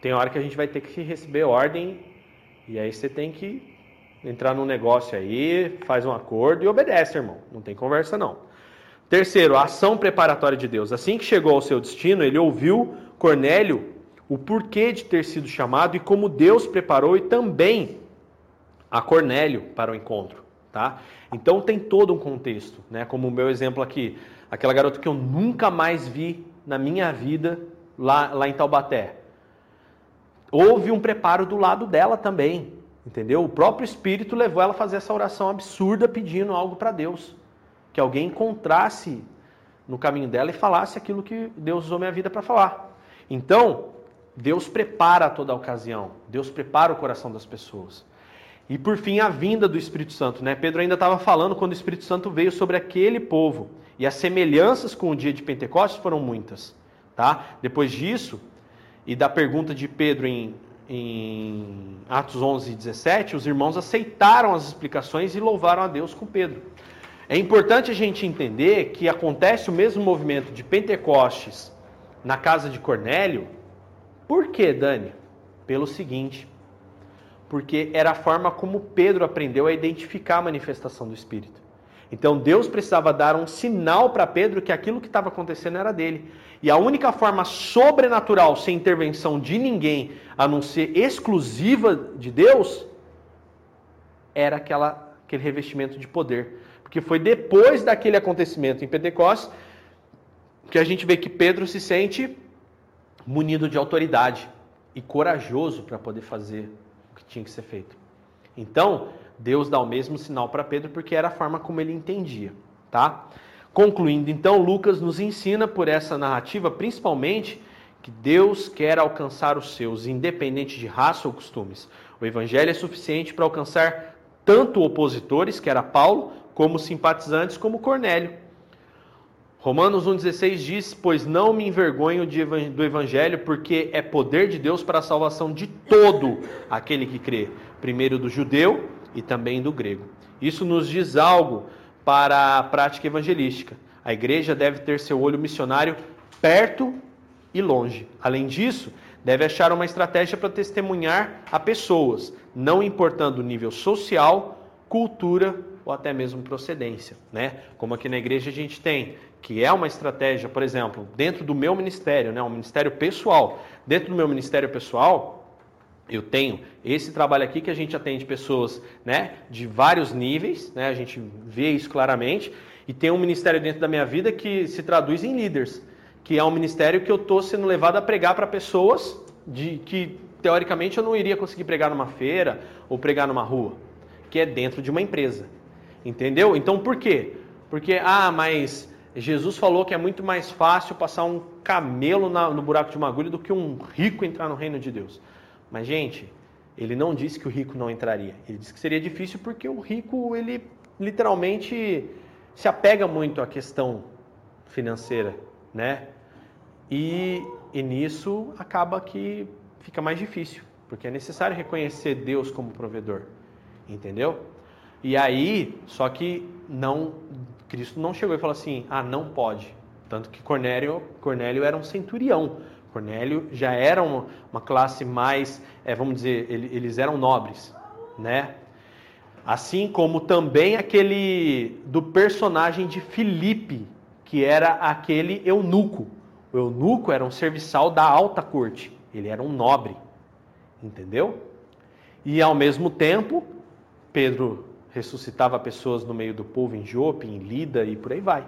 tem hora que a gente vai ter que receber ordem e aí você tem que entrar num negócio aí, faz um acordo e obedece, irmão. Não tem conversa não. Terceiro, a ação preparatória de Deus. Assim que chegou ao seu destino, ele ouviu Cornélio o porquê de ter sido chamado e como Deus preparou e também a Cornélio para o encontro, tá? Então tem todo um contexto, né? Como o meu exemplo aqui, aquela garota que eu nunca mais vi na minha vida lá, lá em Taubaté. Houve um preparo do lado dela também, entendeu? O próprio Espírito levou ela a fazer essa oração absurda pedindo algo para Deus, que alguém encontrasse no caminho dela e falasse aquilo que Deus usou minha vida para falar. Então, Deus prepara toda a ocasião, Deus prepara o coração das pessoas. E por fim, a vinda do Espírito Santo. Né? Pedro ainda estava falando quando o Espírito Santo veio sobre aquele povo. E as semelhanças com o dia de Pentecostes foram muitas. Tá? Depois disso, e da pergunta de Pedro em, em Atos 11 e 17, os irmãos aceitaram as explicações e louvaram a Deus com Pedro. É importante a gente entender que acontece o mesmo movimento de Pentecostes na casa de Cornélio por que, Dani? Pelo seguinte, porque era a forma como Pedro aprendeu a identificar a manifestação do Espírito. Então Deus precisava dar um sinal para Pedro que aquilo que estava acontecendo era dele. E a única forma sobrenatural, sem intervenção de ninguém, a não ser exclusiva de Deus, era aquela, aquele revestimento de poder. Porque foi depois daquele acontecimento em Pentecostes que a gente vê que Pedro se sente munido de autoridade e corajoso para poder fazer o que tinha que ser feito. Então, Deus dá o mesmo sinal para Pedro porque era a forma como ele entendia, tá? Concluindo, então, Lucas nos ensina por essa narrativa, principalmente, que Deus quer alcançar os seus, independente de raça ou costumes. O evangelho é suficiente para alcançar tanto opositores, que era Paulo, como simpatizantes, como Cornélio. Romanos 1,16 diz: Pois não me envergonho do evangelho, porque é poder de Deus para a salvação de todo aquele que crê, primeiro do judeu e também do grego. Isso nos diz algo para a prática evangelística. A igreja deve ter seu olho missionário perto e longe. Além disso, deve achar uma estratégia para testemunhar a pessoas, não importando o nível social, cultura ou até mesmo procedência, né? Como aqui na igreja a gente tem, que é uma estratégia, por exemplo, dentro do meu ministério, né, um ministério pessoal. Dentro do meu ministério pessoal, eu tenho esse trabalho aqui que a gente atende pessoas, né, de vários níveis, né? A gente vê isso claramente, e tem um ministério dentro da minha vida que se traduz em líderes, que é um ministério que eu estou sendo levado a pregar para pessoas de que teoricamente eu não iria conseguir pregar numa feira ou pregar numa rua, que é dentro de uma empresa. Entendeu? Então por quê? Porque, ah, mas Jesus falou que é muito mais fácil passar um camelo na, no buraco de uma agulha do que um rico entrar no reino de Deus. Mas, gente, ele não disse que o rico não entraria. Ele disse que seria difícil porque o rico, ele literalmente se apega muito à questão financeira, né? E, e nisso acaba que fica mais difícil, porque é necessário reconhecer Deus como provedor, entendeu? E aí, só que não, Cristo não chegou e falou assim: ah, não pode. Tanto que Cornélio, Cornélio era um centurião. Cornélio já era uma, uma classe mais, é, vamos dizer, ele, eles eram nobres, né? Assim como também aquele do personagem de Filipe, que era aquele eunuco. O eunuco era um serviçal da alta corte, ele era um nobre, entendeu? E ao mesmo tempo, Pedro ressuscitava pessoas no meio do povo em Jope, em Lida e por aí vai.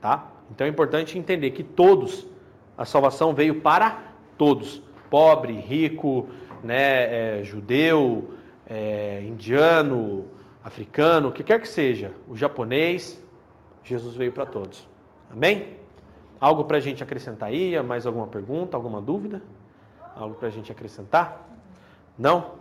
Tá? Então é importante entender que todos, a salvação veio para todos, pobre, rico, né, é, judeu, é, indiano, africano, o que quer que seja, o japonês, Jesus veio para todos. Amém? Algo para a gente acrescentar aí? Mais alguma pergunta, alguma dúvida? Algo para a gente acrescentar? Não?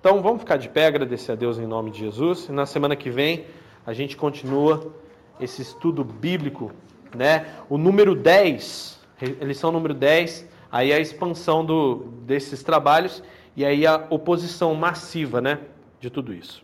Então vamos ficar de pé, agradecer a Deus em nome de Jesus. E na semana que vem a gente continua esse estudo bíblico, né? O número 10, lição número 10, aí a expansão do, desses trabalhos e aí a oposição massiva, né, de tudo isso.